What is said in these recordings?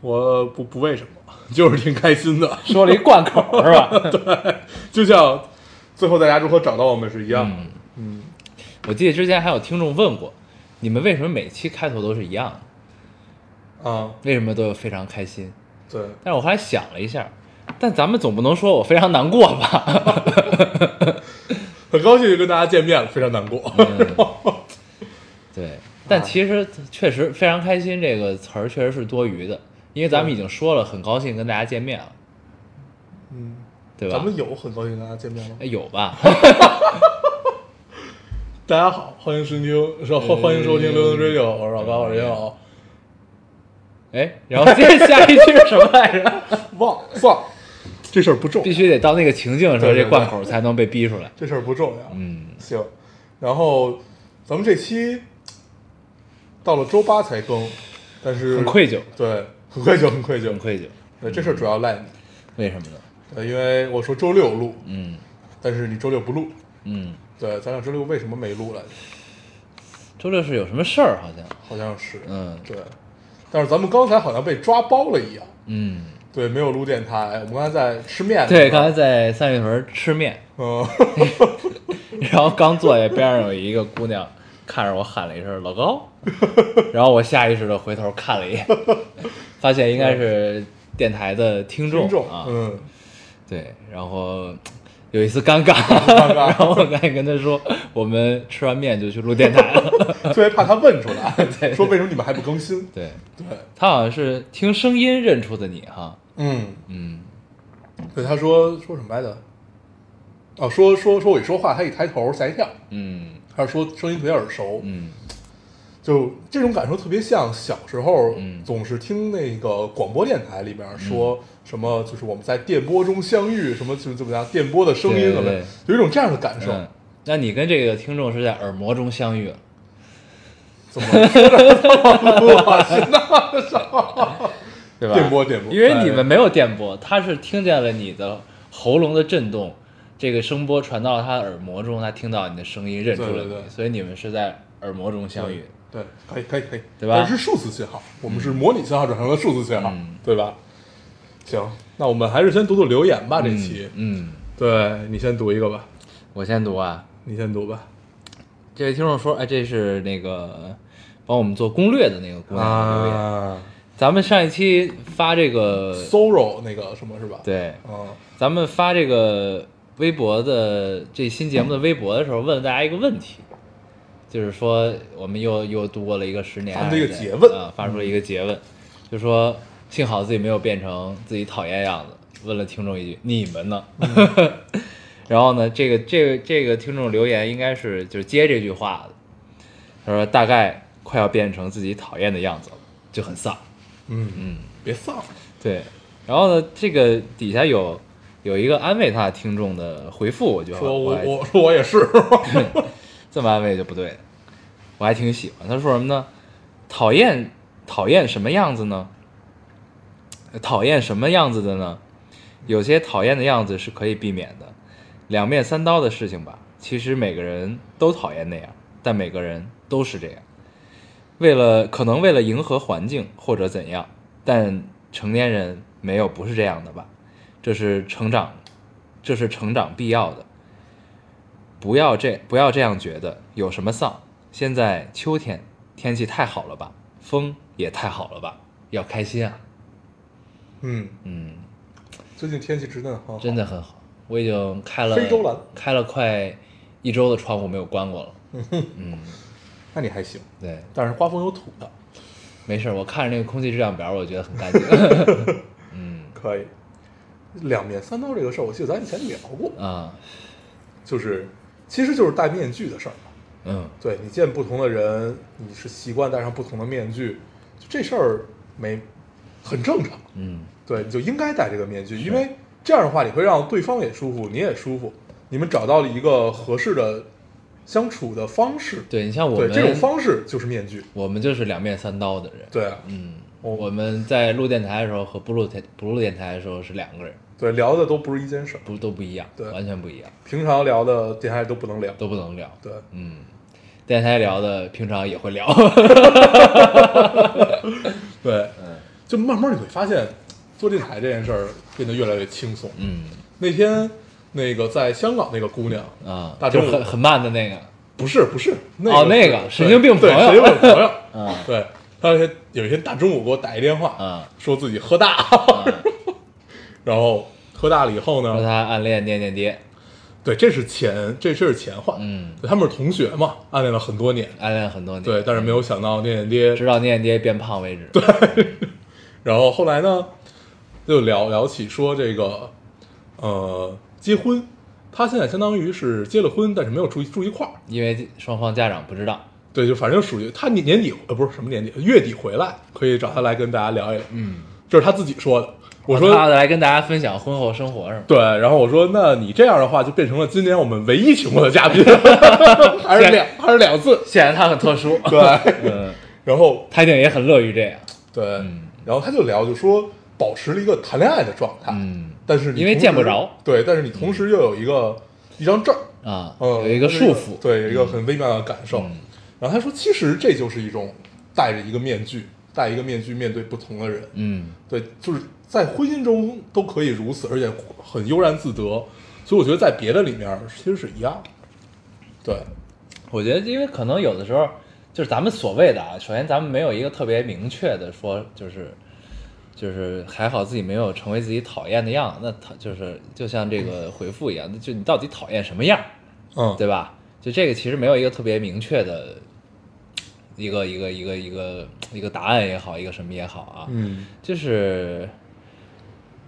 我不不为什么，就是挺开心的。说了一贯口是吧？对，就像最后大家如何找到我们是一样的。嗯，我记得之前还有听众问过，你们为什么每期开头都是一样的？啊，为什么都有非常开心？对，但是我后来想了一下，但咱们总不能说我非常难过吧？很高兴跟大家见面了，非常难过。对，但其实确实非常开心这个词儿确实是多余的，因为咱们已经说了很高兴跟大家见面了，嗯，对吧？咱们有很高兴跟大家见面吗？哎有吧？大家好，欢迎收听，是欢欢迎收听《流行追九》，我是老高，我是杨老。哎，然后接着下一句是什么来着？忘了算了，这事儿不重必，须得到那个情境的时候，对对这贯口才能被逼出来。这事儿不重要。嗯，行，然后咱们这期到了周八才更，但是很愧疚，对，很愧疚，很愧疚，很愧疚。对，这事儿主要赖你，为什么呢？对，因为我说周六录，嗯。但是你周六不录，嗯，对，咱俩周六为什么没录来着？周六是有什么事儿？好像，好像是，嗯。对，但是咱们刚才好像被抓包了一样，嗯，对，没有录电台，我们刚才在吃面，对，刚才，在三里屯吃面，嗯，然后刚坐下，边上有一个姑娘看着我喊了一声“老高”，然后我下意识的回头看了一眼，发现应该是电台的听众啊，嗯，对，然后有一丝尴尬，尴尬。然后我赶紧跟他说，我们吃完面就去录电台了。特别怕他问出来，对。说为什么你们还不更新？对。对，他好像是听声音认出的你哈，嗯，嗯。对，他说说什么来着？哦，说说说我一说话，他一抬头吓一跳，嗯他说声音特别耳熟，嗯。就这种感受特别像小时候，嗯。总是听那个广播电台里边说什么，就是我们在电波中相遇，什么就怎么样，电波的声音什么有一种这样的感受。嗯，那你跟这个听众是在耳膜中相遇？了，怎么说的这么恶心呢？对吧？电波电波。因为你们没有电波，他是听见了你的喉咙的震动，这个声波传到了他的耳膜中，他听到你的声音，认出了你，对对对所以你们是在耳膜中相遇。对，可以可以可以，对吧但是数字信号，我们是模拟信号转成了数字信号，嗯对吧？行，那我们还是先读读留言吧。这嗯期，嗯，对你先读一个吧，我先读啊。你先读吧。这位听众说，哎，这是那个帮我们做攻略的那个姑娘的留言。啊咱们上一期发这个，，Soro 那个什么是吧？，对，嗯，咱们发这个微博的这新节目的微博的时候，问了大家一个问题，就是说我们又又度过了一个十年，发出了一个诘问啊，发出了一个诘问，就说幸好自己没有变成自己讨厌样子，问了听众一句：“你们呢？” 然后呢，这个这个这个听众留言应该是就是接这句话的，他说大概快要变成自己讨厌的样子了，就很丧。嗯嗯，别丧，对，然后呢，这个底下有有一个安慰他听众的回复，我就说我我说我也是，这么安慰就不对了，我还挺喜欢。他说什么呢？讨厌讨厌什么样子呢？讨厌什么样子的呢？有些讨厌的样子是可以避免的，两面三刀的事情吧。其实每个人都讨厌那样，但每个人都是这样。为了可能为了迎合环境或者怎样，但成年人没有不是这样的吧？这是成长，这是成长必要的。不要这不要这样觉得，有什么丧？现在秋天，天气太好了吧，风也太好了吧，要开心啊！嗯，嗯，最近天气真的很好，真的很好，我已经开了非洲蓝开了快一周的窗户没有关过了。嗯，那你还行，对，但是刮风有土的，没事儿，我看着那个空气质量表，我觉得很干净。嗯可以。两面三刀这个事儿，我记得咱以前聊过，啊，就是其实就是戴面具的事儿嘛。嗯对你见不同的人，你是习惯戴上不同的面具，就这事儿没很正常。嗯对，你就应该戴这个面具，因为这样的话，你会让对方也舒服，你也舒服，你们找到了一个合适的相处的方式。对你像我们对这种方式就是面具。我们就是两面三刀的人。对啊，嗯，哦我们在录电台的时候和不录电不录电台的时候是两个人，对，聊的都不是一件事儿，不都不一样，对。完全不一样，平常聊的电台都不能聊。都不能聊。对，嗯，电台聊的平常也会聊。对，嗯。就慢慢你会发现，做电台这件事儿变得越来越轻松。嗯。那天那个在香港那个姑娘，啊，大就很很慢的那个。不是不是，那哦那个神经病对朋友。神经病朋友，嗯。对，他有一天大中午给我打一电话，嗯说自己喝大，然后喝大了以后呢说呢，他暗恋念念爹，对，这是前这这是前话，嗯，他们是同学嘛，暗恋了很多年，暗恋很多年，对，但是没有想到念念爹直到念念爹变胖为止。对，然后后来呢，就聊聊起说这个，呃，结婚，他现在相当于是结了婚，但是没有住住一块儿。因为双方家长不知道。对，就反正属于他年年底呃不是什么年底，月底回来可以找他来跟大家聊一聊。嗯，这是他自己说的。我说、他来跟大家分享婚后生活是吗？对，然后我说那你这样的话就变成了今年我们唯一请过的嘉宾，还是两还是两次。显然他很特殊。对，嗯，然后他一定也很乐于这样。对，嗯然后他就聊，就说保持了一个谈恋爱的状态，嗯但是你因为见不着，对，但是你同时又有一个、一张证，啊，嗯，有一个束缚。对，有一个很微妙的感受。嗯然后他说，其实这就是一种戴着一个面具，戴一个面具面对不同的人。嗯对，就是在婚姻中都可以如此，而且很悠然自得。所以我觉得在别的里面其实是一样的。对，我觉得，因为可能有的时候，就是咱们所谓的啊，首先咱们没有一个特别明确的说，就是就是还好自己没有成为自己讨厌的样，那他就是就像这个回复一样，就你到底讨厌什么样，嗯，对吧？就这个其实没有一个特别明确的一个一个一个一个一个答案也好，一个什么也好啊，嗯。就是，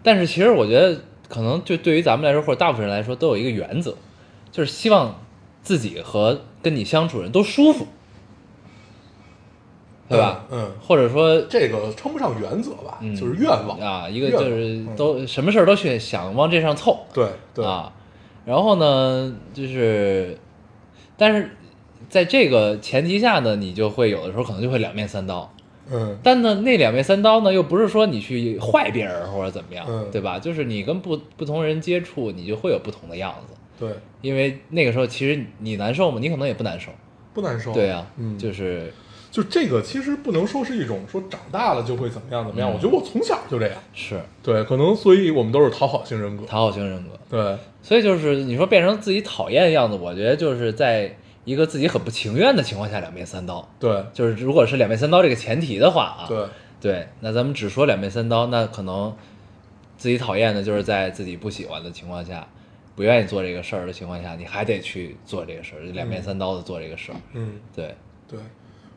但是其实我觉得，可能就对于咱们来说，或者大部分人来说，都有一个原则，就是希望自己和跟你相处人都舒服，对吧？嗯，嗯？或者说这个称不上原则吧，嗯就是愿望啊，一个就是嗯。都什么事儿都去想往这上凑对对啊，然后呢，就是，但是在这个前提下呢，你就会有的时候可能就会两面三刀，嗯但呢，那两面三刀呢，又不是说你去坏别人或者怎么样，嗯对吧？就是你跟不不同人接触，你就会有不同的样子。对，因为那个时候其实你难受吗？你可能也不难受。不难受。对啊，嗯，就是就这个其实不能说是一种说长大了就会怎么样怎么样，嗯我觉得我从小就这样。是对，可能所以我们都是讨好型人格。讨好型人格，对，所以就是你说变成自己讨厌的样子，我觉得就是在一个自己很不情愿的情况下两面三刀。对，就是如果是两面三刀这个前提的话啊，对，对，那咱们只说两面三刀，那可能自己讨厌的就是在自己不喜欢的情况下，不愿意做这个事儿的情况下，你还得去做这个事儿，两面三刀的做这个事儿。嗯，对，对，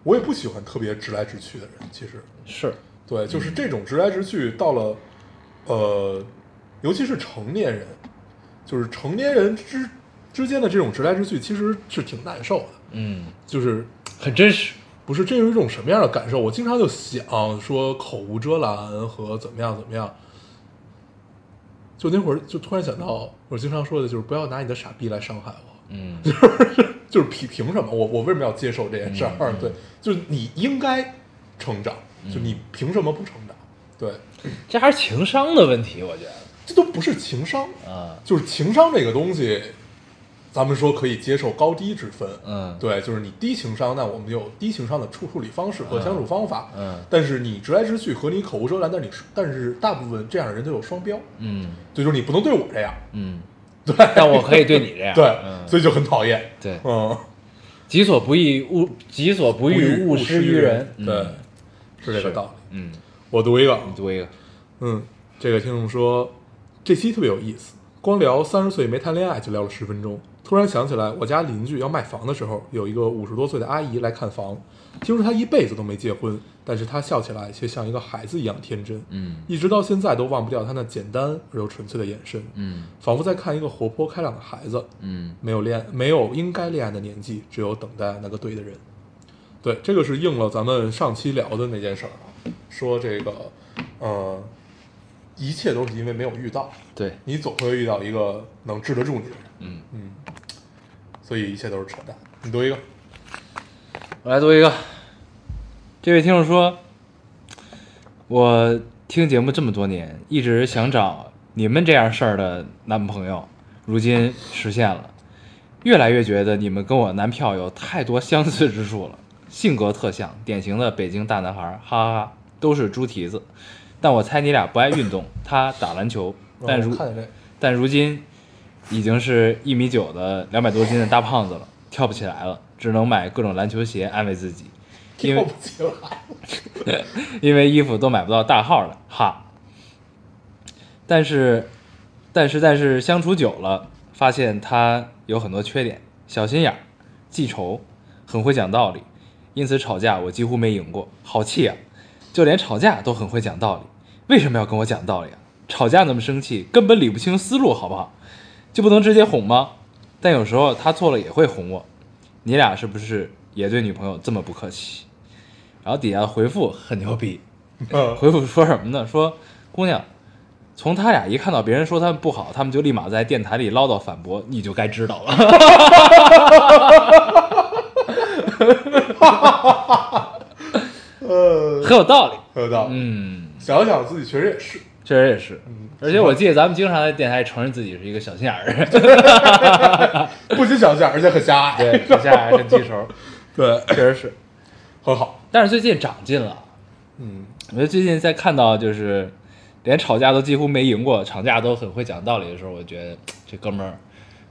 我也不喜欢特别直来直去的人，其实。是，对，就是这种直来直去，到了，呃，尤其是成年人，就是成年人之之间的这种直来直去，其实是挺难受的。嗯，就是很真实。不是这是一种什么样的感受？我经常就想说口无遮拦和怎么样怎么样。就那会儿就突然想到，我经常说的就是不要拿你的傻逼来伤害我。嗯，就 是就是凭凭什么我我为什么要接受这件事儿？对，就是你应该成长，就你凭什么不成长？对，这还是情商的问题，我觉得。这都不是情商，啊，就是情商这个东西，咱们说可以接受高低之分。嗯，对，就是你低情商，那我们有低情商的处处理方式和相处方法。嗯。但是你直来直去和你口无遮拦，但你但是大部分这样的人都有双标，嗯。对，就是你不能对我这样，嗯，对，但我可以对你这样。对，嗯，所以就很讨厌。对，嗯，己所不欲，勿己所不欲，勿施于人。对嗯，是这个道理。嗯，我读一个，你读一个。嗯，这个听众说这期特别有意思，光聊三十岁没谈恋爱就聊了十分钟。突然想起来，我家邻居要卖房的时候，有一个五十多岁的阿姨来看房。听说她一辈子都没结婚，但是她笑起来却像一个孩子一样天真。嗯一直到现在都忘不掉她那简单而又纯粹的眼神，嗯仿佛在看一个活泼开朗的孩子。嗯没有恋，没有应该恋爱的年纪，只有等待那个对的人。对，这个是应了咱们上期聊的那件事儿啊，说这个呃，一切都是因为没有遇到，对，你总会遇到一个能治得住你的人，嗯，嗯，所以一切都是扯淡。你读一个，我来读一个。这位听众说，我听节目这么多年，一直想找你们这样事儿的男朋友，如今实现了。越来越觉得你们跟我男票有太多相似之处了，性格特像，典型的北京大男孩，哈哈哈，都是猪蹄子。但我猜你俩不爱运动，他打篮球，但如但如今已经是一米九的两百多斤的大胖子了，跳不起来了，只能买各种篮球鞋安慰自己，因为 因为衣服都买不到大号的，哈。但是，但是，但是相处久了，发现他有很多缺点：小心眼儿、记仇、很会讲道理。因此吵架我几乎没赢过，好气啊！就连吵架都很会讲道理，为什么要跟我讲道理啊？吵架那么生气，根本理不清思路，好不好？就不能直接哄吗？但有时候他错了也会哄我。你俩是不是也对女朋友这么不客气？然后底下回复很牛逼，嗯，回复说什么呢？说姑娘，从他俩一看到别人说他们不好，他们就立马在电台里唠叨反驳，你就该知道了。呃，很有道理。很有道理。嗯，想想自己确实也是，确实也是。而且我记得咱们经常在电台承认自己是一个小心眼儿的人，不仅小心眼儿，而且很狭隘。对，底下还很记仇，对，确实是。很好。但是最近长进了，嗯，我觉得最近在看到就是连吵架都几乎没赢过，吵架都很会讲道理的时候，我觉得这哥们儿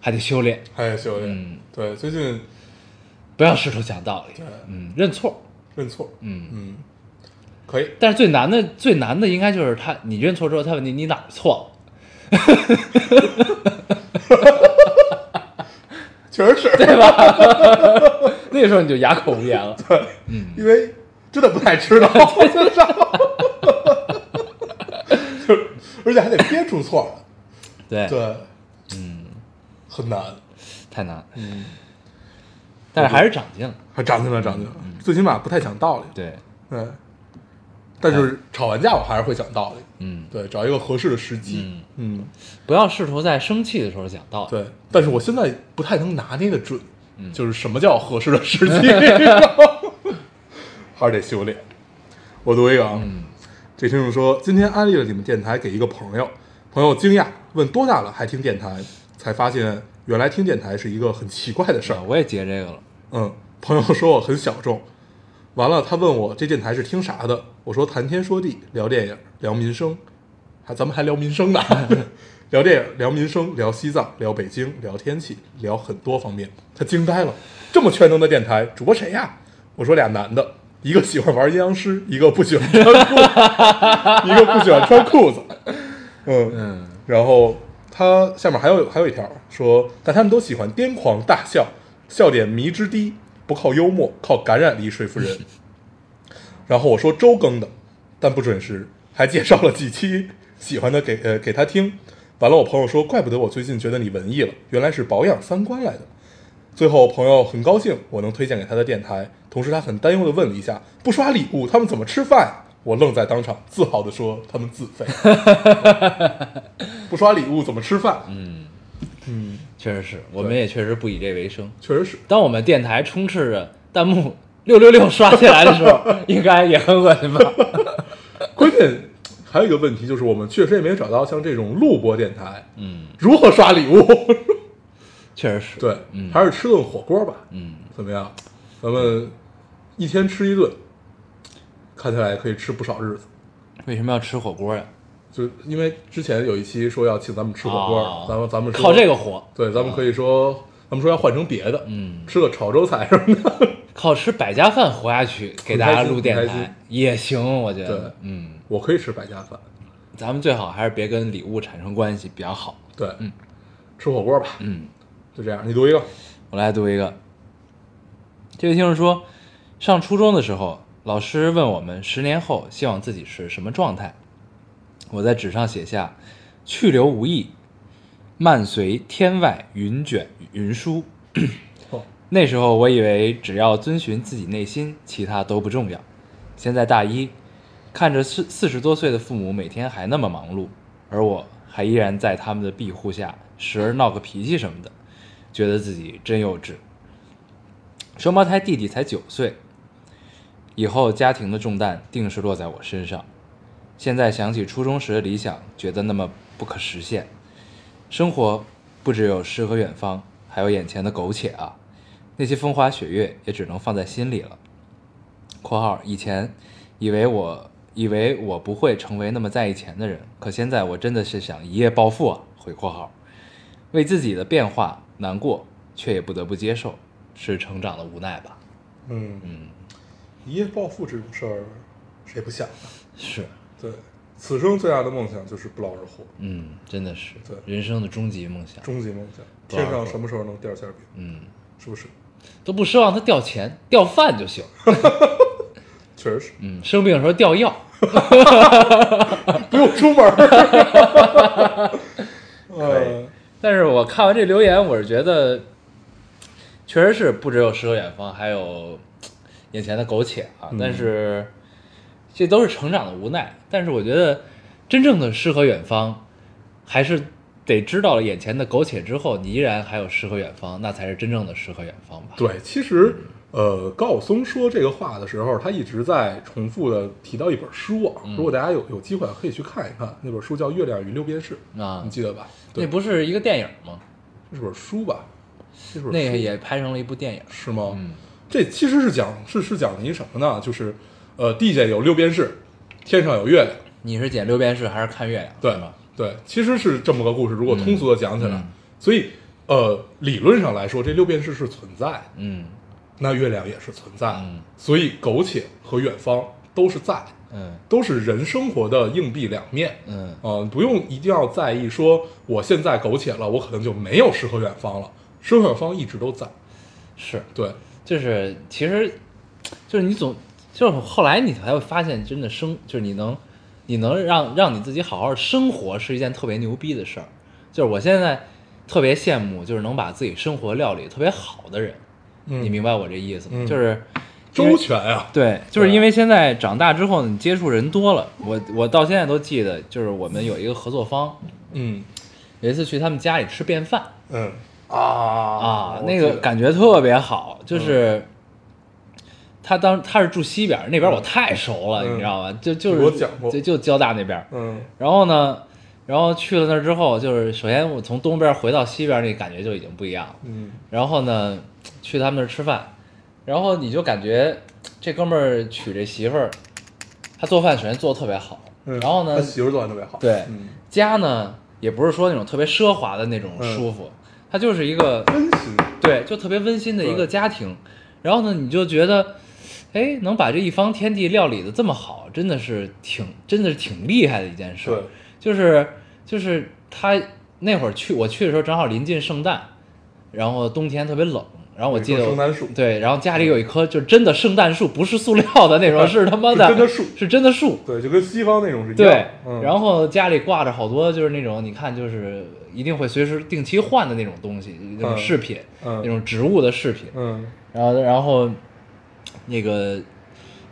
还得修炼，还得修炼。嗯对，最近不要试图讲道理对，嗯，认错，认错，嗯。嗯，可以。但是最难的最难的应该就是他，你认错之后，他问你你哪儿错？了，确实是，对吧？那个时候你就哑口无言了。对嗯，因为真的不太知道，就而且还得憋出错了，对，对，嗯，很难，太难，嗯，但是还是长进了。还长进了，长进了，最起码不太讲道理，对，对，但是吵完架我还是会讲道理，嗯，对，找一个合适的时机，嗯嗯，不要试图在生气的时候讲道理。对，但是我现在不太能拿捏的准，嗯就是什么叫合适的时机，还是得修炼。我读一个啊，嗯这听众说，今天安利了你们电台给一个朋友，朋友惊讶问多大了还听电台，才发现原来听电台是一个很奇怪的事儿啊，。我也接这个了。嗯，朋友说我很小众，完了他问我这电台是听啥的，我说谈天说地，聊电影，聊民生，还咱们还聊民生呢，聊电影，聊民生，聊西藏，聊北京，聊天气，聊很多方面。他惊呆了，这么全能的电台，主播谁呀？我说俩男的，一个喜欢玩阴阳师，一个不喜欢穿裤，一个不喜欢穿裤子。嗯嗯，然后他下面还有还有一条说，但他们都喜欢癫狂大笑，笑点迷之低，不靠幽默，靠感染力说服人。然后我说周更的，但不准时，还介绍了几期喜欢的给呃给他听。完了，我朋友说，怪不得我最近觉得你文艺了，原来是保养三观来的。最后，朋友很高兴我能推荐给他的电台，同时他很担忧的问了一下：不刷礼物，他们怎么吃饭？我愣在当场，自豪的说：“他们自费，不刷礼物怎么吃饭？”嗯，嗯，确实是我们也确实不以这为生。确实是，当我们电台充斥着弹幕六六六刷起来的时候，应该也很恶心吧？关键还有一个问题就是，我们确实也没有找到像这种录播电台嗯，如何刷礼物。确实是。对，嗯还是吃顿火锅吧，嗯，怎么样？咱们一天吃一顿，看起来可以吃不少日子。为什么要吃火锅呀？就因为之前有一期说要请咱们吃火锅，哦咱们咱们说靠这个火，对，咱们可以说，咱们说要换成别的，嗯吃个潮州菜什么的。靠吃百家饭活下去，给大家录电很开心台也行，我觉得对得。嗯，我可以吃百家饭，咱们最好还是别跟礼物产生关系比较好。对，嗯，吃火锅吧，嗯，就这样。你读一个，我来读一个。这位听众说，上初中的时候，老师问我们十年后希望自己是什么状态。我在纸上写下“去留无意，漫随天外云卷云舒”。哦那时候我以为只要遵循自己内心，其他都不重要。现在大一，看着四四十多岁的父母每天还那么忙碌，而我还依然在他们的庇护下，时而闹个脾气什么的，觉得自己真幼稚。双胞胎弟弟才九岁，以后家庭的重担定是落在我身上。现在想起初中时的理想，觉得那么不可实现。生活不只有诗和远方，还有眼前的苟且啊！那些风花雪月也只能放在心里了。（括号以前以为我以为我不会成为那么在意钱的人，可现在我真的是想一夜暴富啊！）回括号，为自己的变化难过，却也不得不接受，是成长的无奈吧？嗯，嗯，一夜暴富这种事儿，谁不想呢？是，对，此生最大的梦想就是不劳而获，嗯，真的是对人生的终极梦想。终极梦想。天上什么时候能掉馅饼？嗯，是不是？都不奢望他掉钱，掉饭就行。确实是，嗯，生病的时候掉药。不用出门儿。呃，但是我看完这留言，我是觉得，确实是不只有诗和远方，还有眼前的苟且啊。嗯但是这都是成长的无奈。但是我觉得，真正的诗和远方，还是得知道了眼前的苟且之后，你依然还有诗和远方，那才是真正的诗和远方吧。对，其实呃，高晓松说这个话的时候，他一直在重复的提到一本书啊。嗯如果大家有有机会可以去看一看，那本书叫《月亮与六便士》，啊你，记得吧？那，不是一个电影吗？这是本书吧？这是本那个也拍成了一部电影。是吗？嗯这其实是讲是是讲的一什么呢？就是呃，地下有六便士，天上有月亮。你是捡六便士还是看月亮？对？对，其实是这么个故事。如果通俗的讲起来，嗯所以呃，理论上来说，这六便士是存在，嗯那月亮也是存在，嗯所以苟且和远方都是在，嗯都是人生活的硬币两面。嗯呃，不用一定要在意说我现在苟且了，我可能就没有诗和远方了。诗和远方一直都在。是。对，就是其实，就是你总就是后来你才会发现，真的生就是你能你能让让你自己好好生活是一件特别牛逼的事儿。就是我现在特别羡慕，就是能把自己生活料理特别好的人。嗯你明白我这意思吗？嗯就是周全啊。对，就是因为现在长大之后，你接触人多了。我我到现在都记得，就是我们有一个合作方，嗯有一次去他们家里吃便饭嗯啊啊，那个感觉特别好，就是。他当他是住西边儿，那边我太熟了，嗯你知道吗？就就是我讲过就就交大那边儿。嗯然后呢，然后去了那儿之后，就是首先我从东边回到西边，那感觉就已经不一样了。嗯然后呢，去他们那儿吃饭，然后你就感觉这哥们儿娶这媳妇儿，他做饭首先做的特别好，嗯，然后呢他，媳妇儿做的特别好。对嗯，家呢也不是说那种特别奢华的那种嗯舒服，他就是一个温馨。对，就特别温馨的一个家庭。然后呢，你就觉得，哎，能把这一方天地料理的这么好，真的是挺，真的是挺厉害的一件事儿对。就是就是他那会儿去，我去的时候正好临近圣诞，然后冬天特别冷，然后我记得圣诞树对，然后家里有一棵就真的圣诞树，不是塑料的那种，是他妈的是真的树是真的树。对，就跟西方那种是一样。对，嗯、然后家里挂着好多就是那种你看就是一定会随时定期换的那种东西，那种嗯饰品，嗯那种植物的饰品。嗯然后然后那个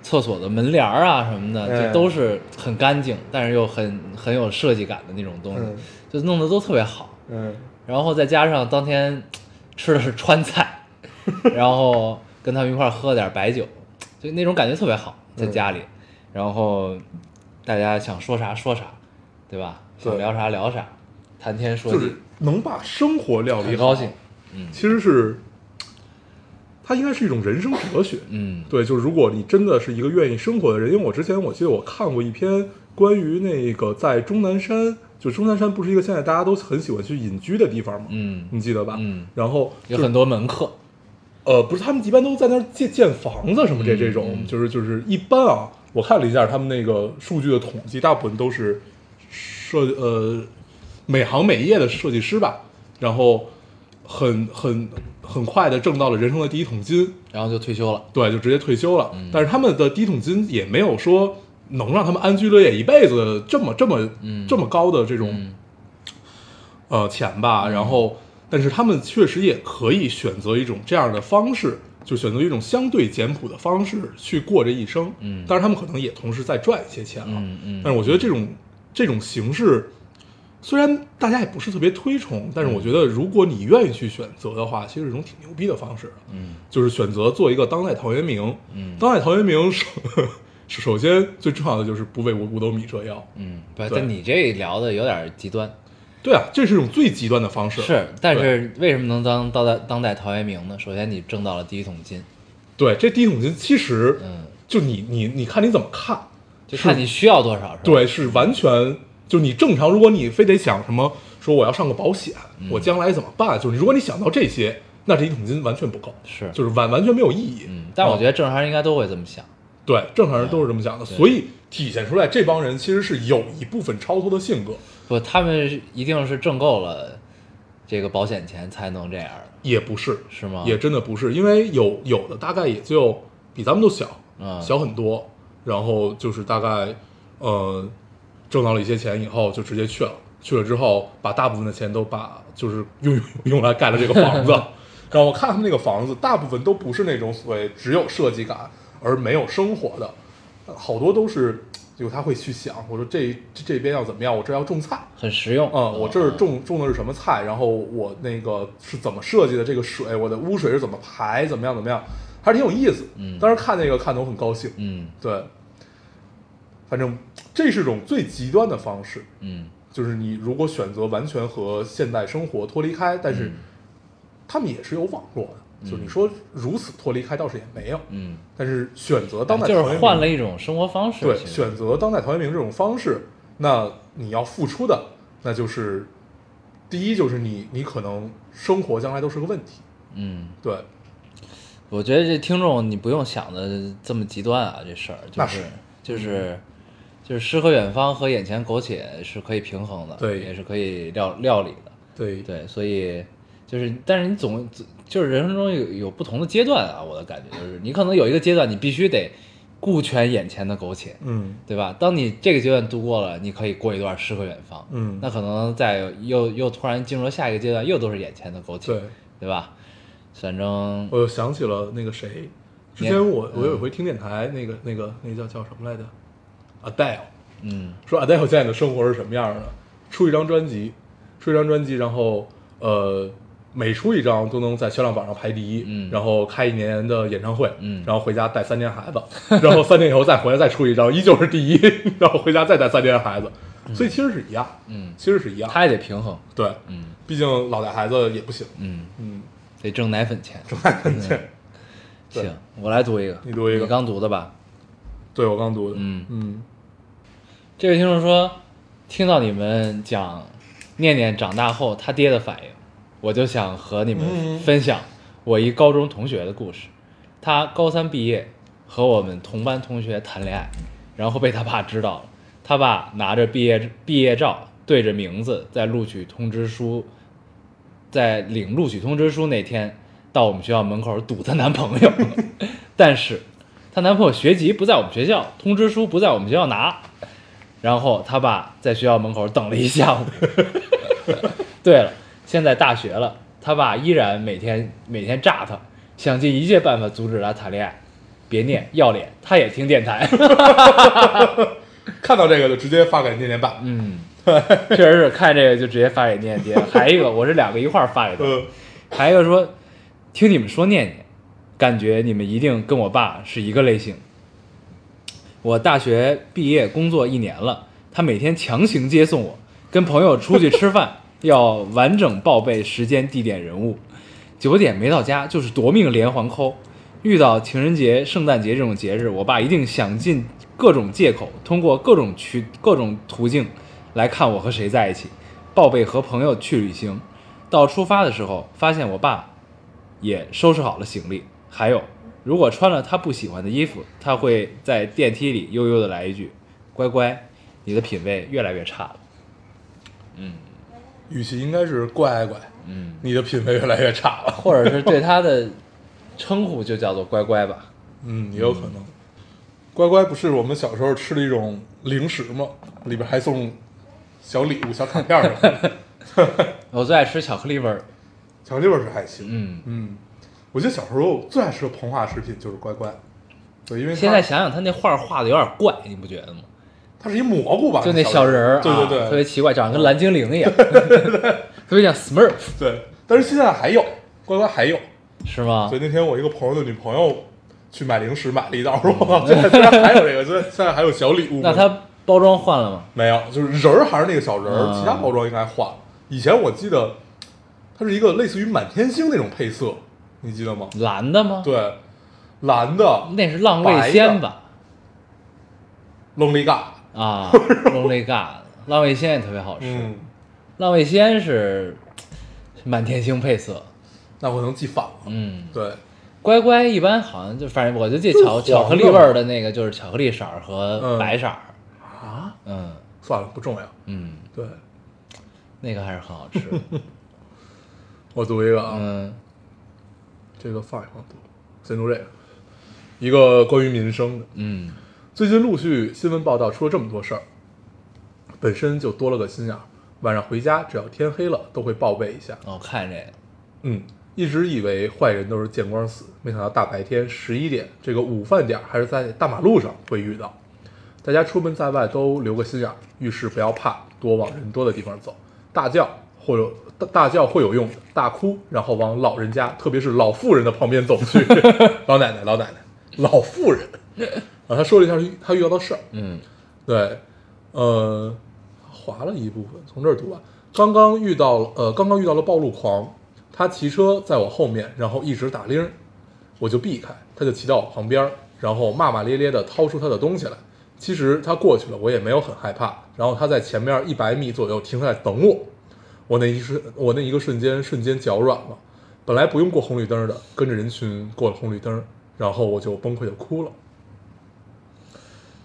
厕所的门帘儿啊什么的，嗯就都是很干净，但是又很很有设计感的那种东西，嗯就弄得都特别好。嗯然后再加上当天吃的是川菜，然后跟他们一块儿喝点白酒，就那种感觉特别好，在家里。然后大家想说啥说啥，对吧？想聊啥聊啥，谈天说地，就是能把生活料理好很高兴。嗯其实是它应该是一种人生哲学。嗯对，就是如果你真的是一个愿意生活的人，因为我之前我记得我看过一篇关于那个在终南山，就终南山不是一个现在大家都很喜欢去隐居的地方吗？嗯，你记得吧？嗯然后有很多门客。呃，不是，他们一般都在那儿建建房子什么这嗯这种，嗯就是就是一般啊，我看了一下他们那个数据的统计，大部分都是设呃每行每业的设计师吧，然后很很很快的挣到了人生的第一桶金，然后就退休了。对，就直接退休了。嗯但是他们的第一桶金也没有说能让他们安居乐业一辈子这么这么、嗯这么高的这种、嗯呃钱吧，然后但是他们确实也可以选择一种这样的方式就选择一种相对简朴的方式去过这一生。嗯但是他们可能也同时在赚一些钱了。嗯嗯但是我觉得这种这种形式，虽然大家也不是特别推崇，但是我觉得如果你愿意去选择的话，其实是一种挺牛逼的方式。嗯就是选择做一个当代陶渊明。嗯当代陶渊明首首先最重要的就是不为五斗米折腰。嗯，不，对但你这聊的有点极端。对啊，这是一种最极端的方式。是，但是为什么能当当代当代陶渊明呢？首先你挣到了第一桶金，对这第一桶金，其实嗯，就你你你看你怎么看，就看你需要多少，是吧？对，是完全就你正常。如果你非得想什么，说我要上个保险，嗯我将来怎么办？就是如果你想到这些，那这一桶金完全不够，是就是完完全没有意义。嗯，但我觉得、正常人应该都会这么想。对正常人都是这么想的，对所以体现出来这帮人其实是有一部分超脱的性格，不，他们一定是挣够了这个保险钱才能这样，也不是，是吗？也真的不是，因为有有的大概也就比咱们都小，嗯小很多，然后就是大概呃挣到了一些钱以后就直接去了，去了之后把大部分的钱都把就是用 用来盖了这个房子，然后我看他们那个房子大部分都不是那种所谓只有设计感而没有生活的，呃好多都是有他会去想，我说这这这边要怎么样，我这儿要种菜。很实用。嗯，我这儿种种的是什么菜，然后我那个是怎么设计的这个水，我的污水是怎么排，怎么样怎么样，还是挺有意思。嗯当时看那个看的我很高兴。嗯对，反正这是种最极端的方式，嗯。就是你如果选择完全和现代生活脱离开，但是嗯。他们也是有网络的，就你说如此脱离开倒是也没有，嗯，但是选择当代就是换了一种生活方式。对，选择当代陶渊明这种方式，那你要付出的，那就是第一就是你你可能生活将来都是个问题，嗯，对，我觉得这听众你不用想的这么极端啊，这事儿就是是就是就是诗和远方和眼前苟且是可以平衡的，对。也是可以料料理的，对。对，所以就是，但是你总就是人生中有有不同的阶段啊，我的感觉就是你可能有一个阶段你必须得顾全眼前的苟且，嗯。对吧？当你这个阶段度过了，你可以过一段诗和远方，嗯。那可能再又又突然进入了下一个阶段，又都是眼前的苟且，对，对吧？反正。我又想起了那个谁，之前我我有一回听电台，那个那个那个叫叫什么来着？Adele 嗯说 Adele 现在的生活是什么样的？出一张专辑，出一张专辑，然后呃，每出一张都能在销量榜上排第一，嗯然后开一年的演唱会，嗯然后回家带三年孩子，然后三年以后再回来再出一张，依旧是第一，然后回家再带三年孩子，所以其实是一样，嗯，其实是一样，他也得平衡，对，嗯毕竟老带孩子也不行，嗯，嗯，得挣奶粉钱。对 对行，我来读一个，你读一个你刚读的吧？对我刚读的，嗯嗯这位听众说，听到你们讲念念长大后他爹的反应，我就想和你们嗯分享我一高中同学的故事。他高三毕业，和我们同班同学谈恋爱，然后被他爸知道了。他爸拿着毕业毕业照，对着名字，在录取通知书，在领录取通知书那天，到我们学校门口堵她男朋友。但是，她男朋友学籍不在我们学校，通知书不在我们学校拿。然后他爸在学校门口等了一下午。对了，现在大学了，他爸依然每天每天炸他，想尽一切办法阻止他谈恋爱。别念，要脸，他也听电台。看到这个就直接发给念念爸，嗯，确实是看这个就直接发给念念爹。还一个，我是两个一块儿发给他。嗯还有一个说，听你们说念念，感觉你们一定跟我爸是一个类型。我大学毕业工作一年了，他每天强行接送我，跟朋友出去吃饭要完整报备时间、地点、人物，九点没到家就是夺命连环扣。遇到情人节、圣诞节这种节日，我爸一定想尽各种借口，通过各种渠、各种途径来看我和谁在一起，报备和朋友去旅行。到出发的时候，发现我爸也收拾好了行李。还有，如果穿了他不喜欢的衣服，他会在电梯里悠悠的来一句：“乖乖，你的品味越来越差了。嗯语气应该是乖乖，”嗯，你的品味越来越差了。或者是对他的称呼就叫做乖乖吧。嗯，也有可能。乖乖不是我们小时候吃的一种零食吗？里边还送小礼物、小卡片什么的。我最爱吃巧克力味儿。巧克力味儿是还行。嗯嗯，我觉得小时候最爱吃的膨化食品就是乖乖，对，因为现在想想他那画画的有点怪，你不觉得吗？它是一蘑菇吧，就那小人儿，对对对特别奇怪，长得跟蓝精灵一样，特别像 Smurf，对，但是现在还有乖乖还有，是吗所以？那天我一个朋友的女朋友去买零食买了一袋，我说我靠，现在居然还有这个，现在现在还有小礼物。那它包装换了吗？没有，就是人儿还是那个小人儿，嗯其他包装应该换了。以前我记得它是一个类似于满天星那种配色，你记得吗？蓝的吗？对，蓝的那是浪味仙吧？，Lonely God，啊，Lonely God，浪味仙也特别好吃。嗯，浪味仙是满天星配色，那我能记反了。嗯，对，乖乖一般好像就反正我就记巧巧克力味儿的那个就是巧克力色儿和嗯。白色儿，啊，嗯。算了，不重要。嗯，对，那个还是很好吃。的，我读一个啊，嗯这个放一放读，先读这个，一个关于民生的。嗯最近陆续新闻报道出了这么多事儿，本身就多了个心眼儿。晚上回家，只要天黑了，都会报备一下。哦看这个，嗯，一直以为坏人都是见光死，没想到大白天十一点这个午饭点儿还是在大马路上会遇到。大家出门在外都留个心眼儿，遇事不要怕，多往人多的地方走。大叫或者大大叫会有用的，大哭然后往老人家，特别是老妇人的旁边走去。老奶奶，老奶奶，老妇人。啊，他说了一下他遇到的事儿，嗯对，呃，划了一部分，从这儿读吧。刚刚遇到了，呃，刚刚遇到了暴露狂，他骑车在我后面，然后一直打铃儿，我就避开，他就骑到我旁边儿，然后骂骂咧咧的掏出他的东西来。其实他过去了，我也没有很害怕。然后他在前面一百米左右停下来等我，我那一瞬，我那一个瞬间瞬间脚软了。本来不用过红绿灯的，跟着人群过了红绿灯，然后我就崩溃的哭了。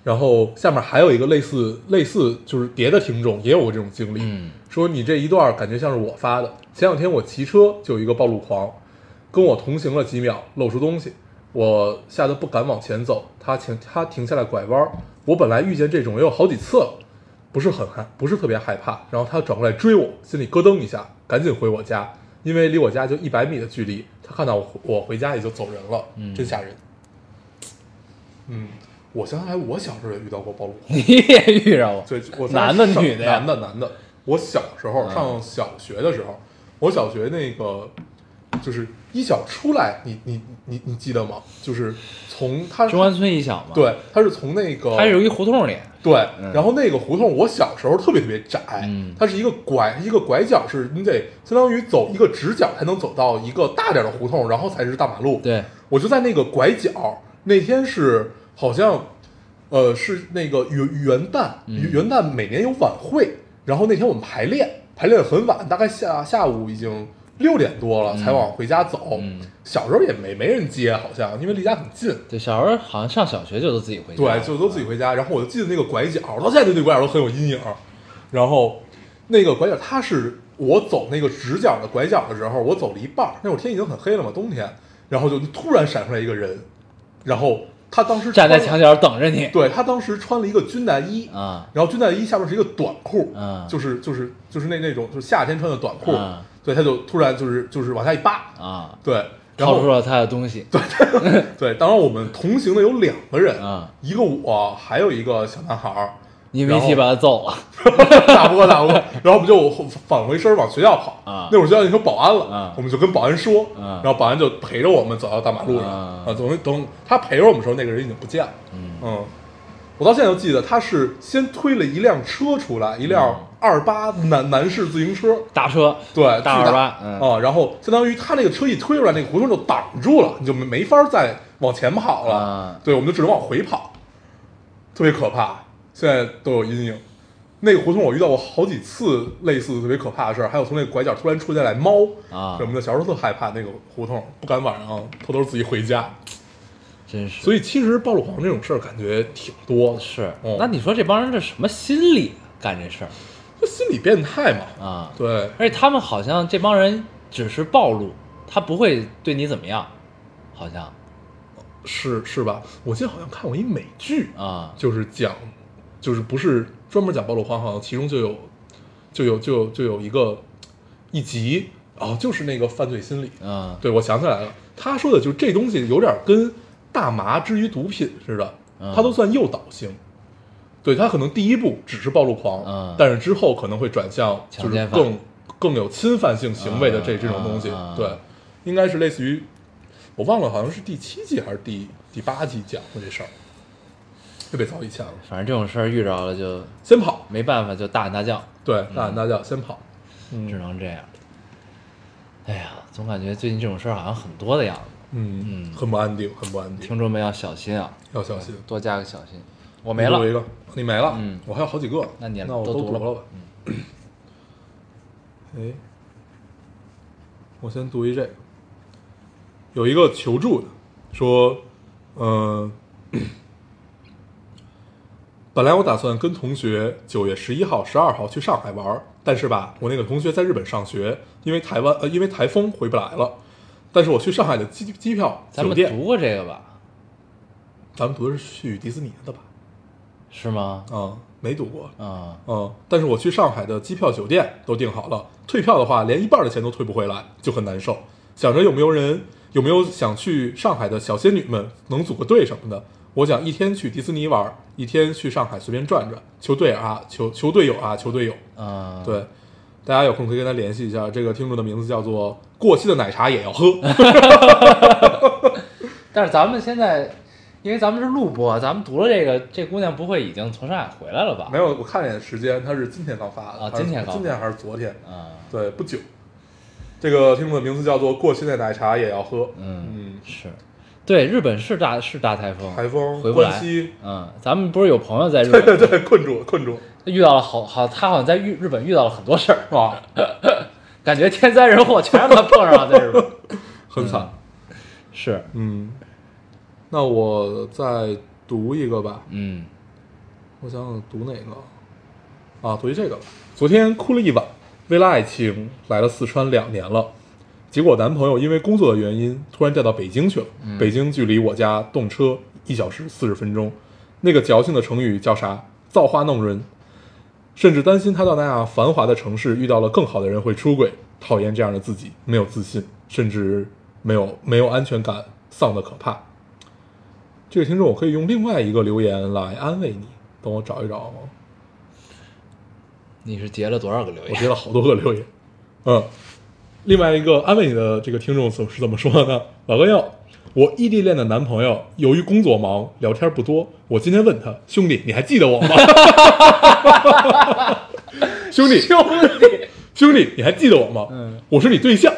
然后下面还有一个类似类似，就是别的听众也有过这种经历，嗯说你这一段感觉像是我发的。前两天我骑车就有一个暴露狂，跟我同行了几秒，露出东西，我吓得不敢往前走，他停他停下来拐弯，我本来遇见这种也有好几次了，不是很害不是特别害怕，然后他转过来追我，心里咯噔一下，赶紧回我家，因为离我家就一百米的距离，他看到我我回家也就走人了，嗯真吓人。嗯，我想起来，我小时候也遇到过暴露狂。你也遇着过，对，我男的女的男的男的。我小时候嗯上小学的时候，我小学那个就是一小出来，你你你你记得吗？就是从他中关村一小嘛，，对，他是从那个他是有一胡同里，对嗯，然后那个胡同我小时候特别特别窄，嗯它是一个拐一个拐角，是你得相当于走一个直角才能走到一个大点的胡同，然后才是大马路。对，我就在那个拐角，那天是好像，呃，是那个元元旦，元旦每年有晚会，然后那天我们排练，排练很晚，大概下下午已经六点多了，嗯才往回家走。嗯小时候也没没人接，好像因为离家很近。对，小时候好像上小学就都自己回家，对，就都自己回家。然后我就记得那个拐角，到现在对那拐角都很有阴影。然后那个拐角，它是我走那个直角的拐角的时候，我走了一半儿，那会儿天已经很黑了嘛，冬天。然后就突然闪出来一个人，然后他当时站在墙角等着你，对他当时穿了一个军大衣，啊，然后军大衣下面是一个短裤，啊就是就是就是那那种就是夏天穿的短裤，嗯对，他就突然就是就是往下一扒，啊，对，然后掏出了他的东西，对对，当然我们同行的有两个人，啊一个我，还有一个小男孩儿，你们一起把他揍了，打不过打不过，然后我们就返回身往学校跑。啊那会儿学校已经有保安了，啊我们就跟保安说，啊然后保安就陪着我们走到大马路上。啊啊，等等他陪着我们的时候，那个人已经不见了。嗯我到现在都记得，他是先推了一辆车出来，一辆二八男男士自行车，大车，对，大巨二八嗯啊，然后相当于他那个车一推出来，那个胡同就挡住了，你就没没法再往前跑了。啊对，我们就只能往回跑，特别可怕，现在都有阴影。那个胡同我遇到过好几次类似特别可怕的事儿，还有从那个拐角突然出现来猫啊什么的，小时候特害怕那个胡同，不敢晚上偷偷自己回家。真是，所以其实暴露狂这种事儿感觉挺多的，是哦，那你说这帮人这什么心理干这事儿就心理变态嘛。啊？对，而且他们好像这帮人只是暴露，他不会对你怎么样，好像是是吧？我记得好像看过一美剧，啊，就是讲，就是不是专门讲暴露狂，好像其中就有，就有就有就有一个一集哦，就是那个犯罪心理。啊对，我想起来了，他说的就是这东西有点跟大麻之于毒品似的，嗯它都算诱导性。对他可能第一步只是暴露狂，嗯但是之后可能会转向就是更更有侵犯性行为的这、嗯这种东西。嗯对，应该是类似于我忘了，好像是第七季还是第第八季讲的这事儿，特别早以前了。反正这种事儿遇着了就先跑，没办法，就大喊大叫，对，大喊大叫，先跑。嗯只能这样。哎呀，总感觉最近这种事儿好像很多的样子，嗯嗯很不安定，很不安定，听众们要小心啊，要小心。多加个小心。我没了。一个，你没了，嗯。我还有好几个，那你那我都读了。读了吧。哎，我先读一这个，有一个求助的说，嗯、本来我打算跟同学九月十一号、十二号去上海玩，但是吧，我那个同学在日本上学，因为台湾呃因为台风回不来了。但是我去上海的机机票、咱们酒店，读过这个吧？咱们读的是去迪士尼的吧？是吗？嗯、没读过。啊，嗯，但是我去上海的机票、酒店都订好了，退票的话连一半的钱都退不回来，就很难受。想着有没有人有没有想去上海的小仙女们能组个队什么的？我想一天去迪士尼玩，一天去上海随便转转，求队啊，求求队友啊，求队友。嗯，对，大家有空可以跟他联系一下，这个听众的名字叫做“过期的奶茶也要喝 但是咱们现在，因为咱们是录播，咱们读了这个，这姑娘不会已经从上海回来了”。吧？没有，我看了一眼时间，她是今天刚发的啊今天刚发今天还是昨天？啊，对，不久。这个听众的名字叫做“过期的奶茶也要喝”。嗯嗯，是，对，日本是大是大台风，台风回不来关西，嗯，咱们不是有朋友在日对本，对对，困住了，困住了，遇到了好好，他好像在日日本遇到了很多事儿，是吧？感觉天灾人祸全让他碰上了，在日本。很惨。是，嗯，那我再读一个吧，嗯我想想读哪个啊？读一这个吧。昨天哭了一晚，为了爱情来了四川两年了，结果男朋友因为工作的原因突然调到北京去了。北京距离我家动车一小时四十分钟。那个矫情的成语叫啥？造化弄人。甚至担心他到那样繁华的城市遇到了更好的人会出轨，讨厌这样的自己，没有自信，甚至没有没有安全感，丧的可怕。这个听众，我可以用另外一个留言来安慰你，等我找一找。你是截了多少个留言？我截了好多个留言，嗯，另外一个安慰你的这个听众怎是怎么说的呢？老哥要我异地恋的男朋友由于工作忙，聊天不多。我今天问他兄弟，你还记得我吗？兄弟，兄弟，兄弟，你还记得我吗？嗯，我是你对象。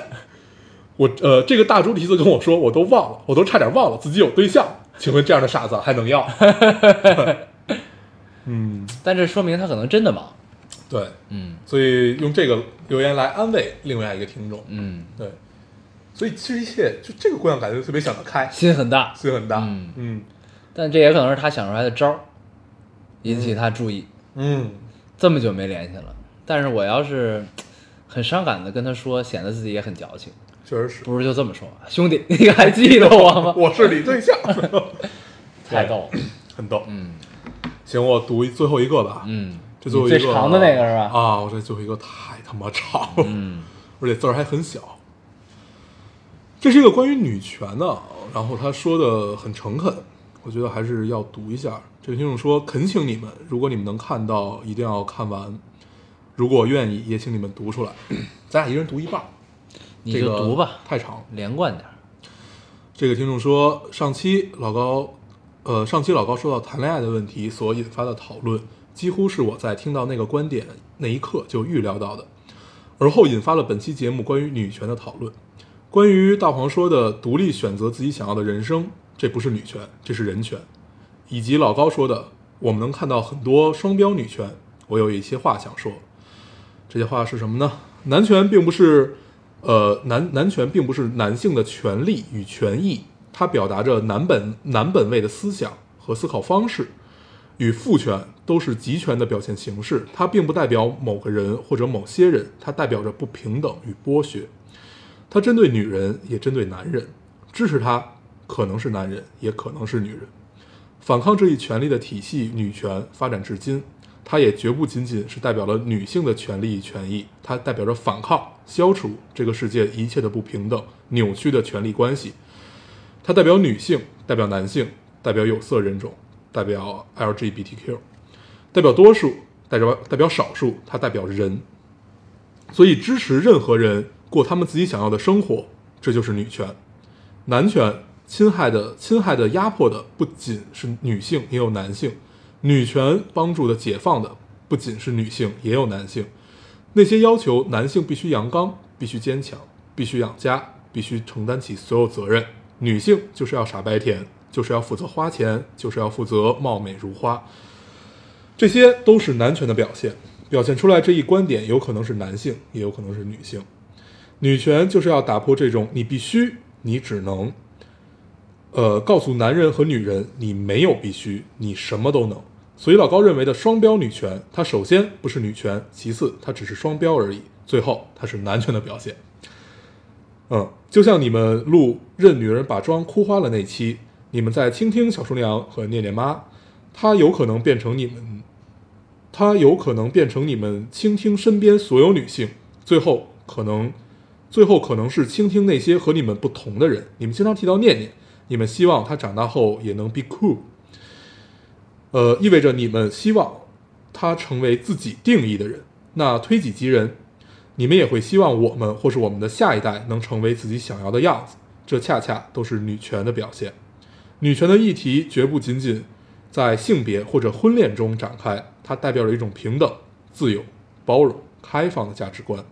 我呃，这个大猪蹄子跟我说，我都忘了，我都差点忘了自己有对象。请问这样的傻子还能要？嗯，但这说明他可能真的忙。对，嗯所以用这个留言来安慰另外一个听众。嗯，对，所以其实一切就这个姑娘感觉特别想得开，心很大，心很大。嗯嗯但这也可能是他想出来的招儿，引起他注意。嗯，这么久没联系了，但是我要是很伤感的跟他说，显得自己也很矫情。确实是，不如就这么说，兄弟，你还记得我吗？我是你对象，太逗了。很逗。嗯行，我读一最后一个吧。嗯，这最后一个最长的那个是吧？啊，我这最后一个太他妈长了，嗯而且字儿还很小。这是一个关于女权的，然后他说的很诚恳，我觉得还是要读一下。这个听众说：“恳请你们，如果你们能看到，一定要看完；如果愿意，也请你们读出来。咱俩一人读一半儿，你这个就读吧，太长了。连贯点儿。这个听众说，上期老高，呃，上期老高说到谈恋爱的问题所引发的讨论，几乎是我在听到那个观点那一刻就预料到的，而后引发了本期节目关于女权的讨论。关于大黄说的独立选择自己想要的人生，这不是女权，这是人权，以及老高说的，我们能看到很多双标女权，我有一些话想说。这些话是什么呢？男权并不是，呃，男男权并不是男性的权利与权益，它表达着男本男本位的思想和思考方式，与父权都是集权的表现形式。它并不代表某个人或者某些人，它代表着不平等与剥削。它针对女人，也针对男人。支持它可能是男人，也可能是女人。反抗这一权利的体系，女权发展至今，它也绝不仅仅是代表了女性的权利与权益，它代表着反抗、消除这个世界一切的不平等、扭曲的权利关系，它代表女性，代表男性，代表有色人种，代表 LGBTQ，代表多数，代表代表少数，它代表人。所以支持任何人过他们自己想要的生活，这就是女权。男权侵害的、侵害的、压迫的不仅是女性，也有男性；女权帮助的、解放的不仅是女性，也有男性。那些要求男性必须阳刚、必须坚强、必须养家、必须承担起所有责任，女性就是要傻白甜，就是要负责花钱，就是要负责貌美如花。这些都是男权的表现，表现出来这一观点有可能是男性，也有可能是女性。女权就是要打破这种你必须、你只能，呃，告诉男人和女人你没有必须，你什么都能。所以老高认为的双标女权，它首先不是女权，其次它只是双标而已，最后它是男权的表现。嗯，就像你们录《任女人把妆哭花了》那期，你们在倾听小厨娘和念念妈，她有可能变成你们，她有可能变成你们倾听身边所有女性，最后可能，最后可能是倾听那些和你们不同的人。你们经常提到念念，你们希望她长大后也能 be cool，呃，意味着你们希望她成为自己定义的人。那推己及人，你们也会希望我们或是我们的下一代能成为自己想要的样子，这恰恰都是女权的表现。女权的议题绝不仅仅在性别或者婚恋中展开，它代表着一种平等、自由、包容、开放的价值观。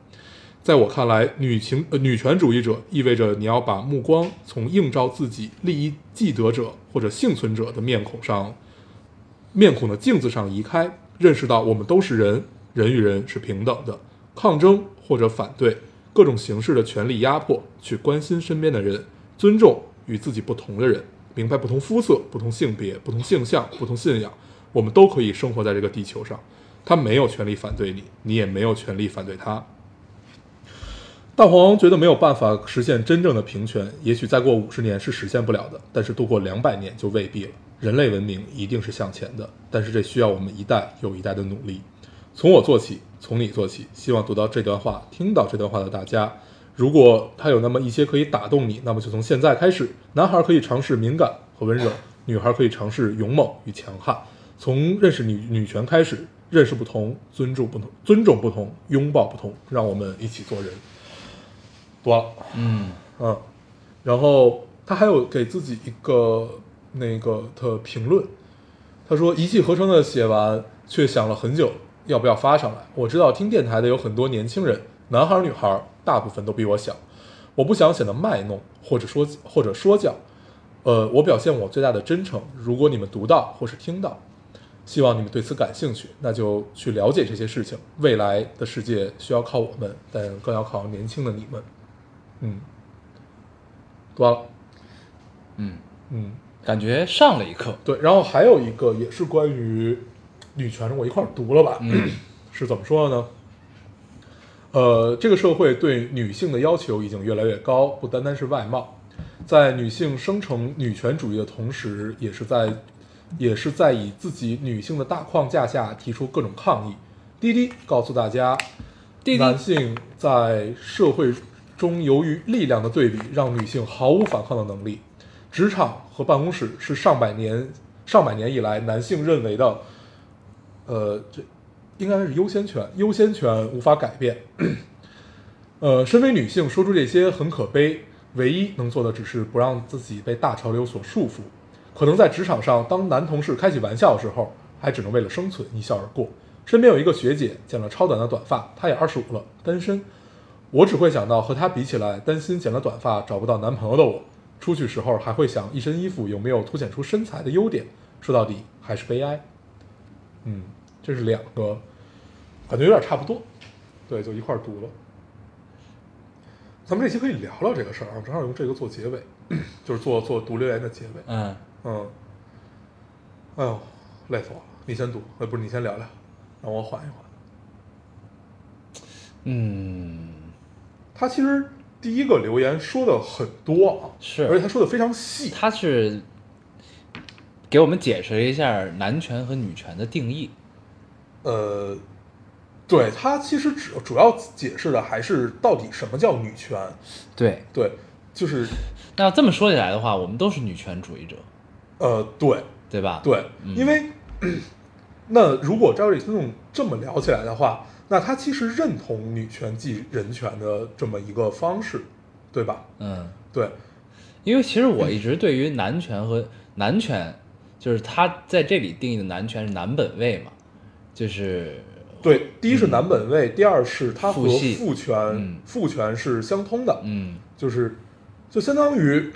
在我看来，女情呃女权主义者意味着你要把目光从映照自己利益既得者或者幸存者的面孔上面孔的镜子上移开，认识到我们都是人，人与人是平等的，抗争或者反对各种形式的权力压迫，去关心身边的人，尊重与自己不同的人，明白不同肤色、不同性别、不同性向、不同信仰，我们都可以生活在这个地球上。他没有权利反对你，你也没有权利反对他。大黄觉得没有办法实现真正的平权，也许再过五十年是实现不了的，但是度过两百年就未必了。人类文明一定是向前的，但是这需要我们一代又一代的努力。从我做起，从你做起。希望读到这段话、听到这段话的大家，如果他有那么一些可以打动你，那么就从现在开始。男孩可以尝试敏感和温柔，女孩可以尝试勇猛与强悍。从认识女女权开始，认识不同，尊重不同，尊重不同，拥抱不同，让我们一起做人。读完了，嗯嗯，然后他还有给自己一个那个的评论，他说一气呵成的写完，却想了很久要不要发上来。我知道听电台的有很多年轻人，男孩儿女孩儿，大部分都比我小，我不想显得卖弄或者说或者说教，呃，我表现我最大的真诚。如果你们读到或是听到，希望你们对此感兴趣，那就去了解这些事情。未来的世界需要靠我们，但更要靠年轻的你们。嗯，读完了。嗯，嗯，感觉上了一课。对。然后还有一个也是关于女权的，我一块儿读了吧。嗯，是怎么说的呢？呃，这个社会对女性的要求已经越来越高，不单单是外貌，在女性生成女权主义的同时，也是在也是在以自己女性的大框架下提出各种抗议。滴滴告诉大家，男性在社会中由于力量的对比，让女性毫无反抗的能力。职场和办公室是上百年上百年以来男性认为的，呃，这应该是优先权，优先权无法改变。呃，身为女性说出这些很可悲，唯一能做的只是不让自己被大潮流所束缚。可能在职场上，当男同事开起玩笑的时候，还只能为了生存一笑而过。身边有一个学姐剪了超短的短发，她也二十五了，单身。我只会想到和她比起来，担心剪了短发找不到男朋友的我。出去时候还会想一身衣服有没有凸显出身材的优点。说到底还是悲哀。嗯，这是两个，感觉有点差不多。对，就一块儿读了。咱们这期可以聊聊这个事儿啊，正好用这个做结尾，就是做做读留言的结尾。嗯，嗯，哎呦，累死我了！你先读，呃，不是你先聊聊，让我缓一缓。嗯，他其实第一个留言说的很多啊，是而且他说的非常细。他是给我们解释了一下男权和女权的定义。呃，对他其实主主要解释的还是到底什么叫女权。对，对，就是那要这么说起来的话，我们都是女权主义者，呃，对对吧？，对，嗯因为 那如果照这听众这么聊起来的话，那他其实认同女权即人权的这么一个方式，对吧？嗯，对，因为其实我一直对于男权和男权，就是他在这里定义的男权是男本位嘛，就是对，第一是男本位，第二是它和父权、嗯。父权是相通的，嗯。就是就相当于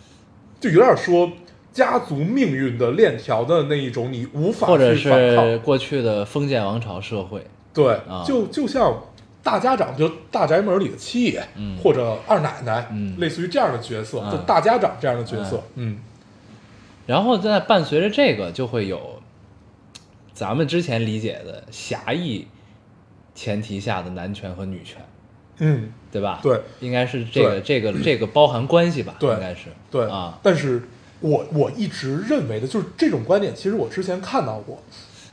就有点说家族命运的链条的那一种，你无法或者去反抗。是。过去的封建王朝社会，对，啊。就就像大家长，就大宅门里的七爷，嗯。或者二奶奶，嗯。类似于这样的角色，啊就大家长这样的角色，嗯。然后在伴随着这个就会有咱们之前理解的狭义前提下的男权和女权，嗯，对吧？对，应该是这个这个这个包含关系吧？对应该是。对啊，但是我我一直认为的就是这种观点，其实我之前看到过，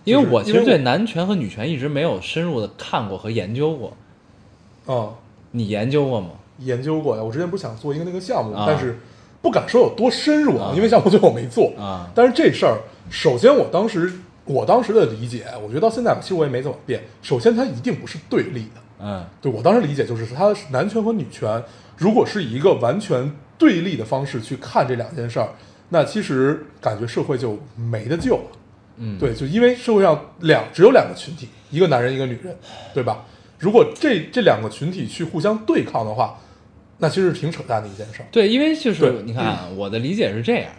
因为我其实对男权和女权一直没有深入的看过和研究过，嗯、你研究过吗？研究过呀。我之前不是想做一个那个项目，啊但是不敢说有多深入啊因为项目最后没做啊但是这事儿，首先我当时我当时的理解，我觉得到现在其实我也没怎么变。首先，它一定不是对立的。嗯对我当时理解就是，它是男权和女权，如果是以一个完全对立的方式去看这两件事儿，那其实感觉社会就没得救了。嗯，对，就因为社会上两只有两个群体，一个男人一个女人，对吧？如果这这两个群体去互相对抗的话，那其实是挺扯淡的一件事儿。对，因为就是你看啊，我的理解是这样，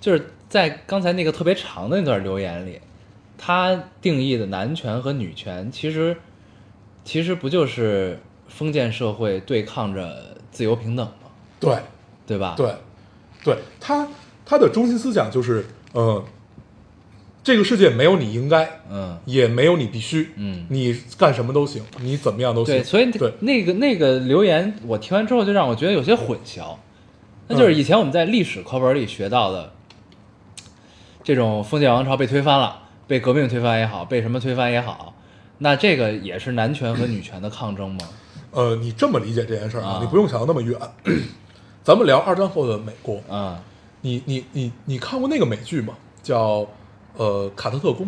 就是在刚才那个特别长的那段留言里，他定义的男权和女权，其实其实不就是封建社会对抗着自由平等吗？对，对吧？，对，对，他他的中心思想就是，呃，这个世界没有你应该，嗯也没有你必须，嗯你干什么都行，你怎么样都行。对，所以对那个那个留言，我听完之后就让我觉得有些混淆。那就是嗯以前我们在历史课本里学到的，这种封建王朝被推翻了，被革命推翻也好，被什么推翻也好，那这个也是男权和女权的抗争吗？呃，你这么理解这件事儿啊你不用想的那么远。咱们聊二战后的美国，嗯，你你你你看过那个美剧吗？叫呃《卡特特工》，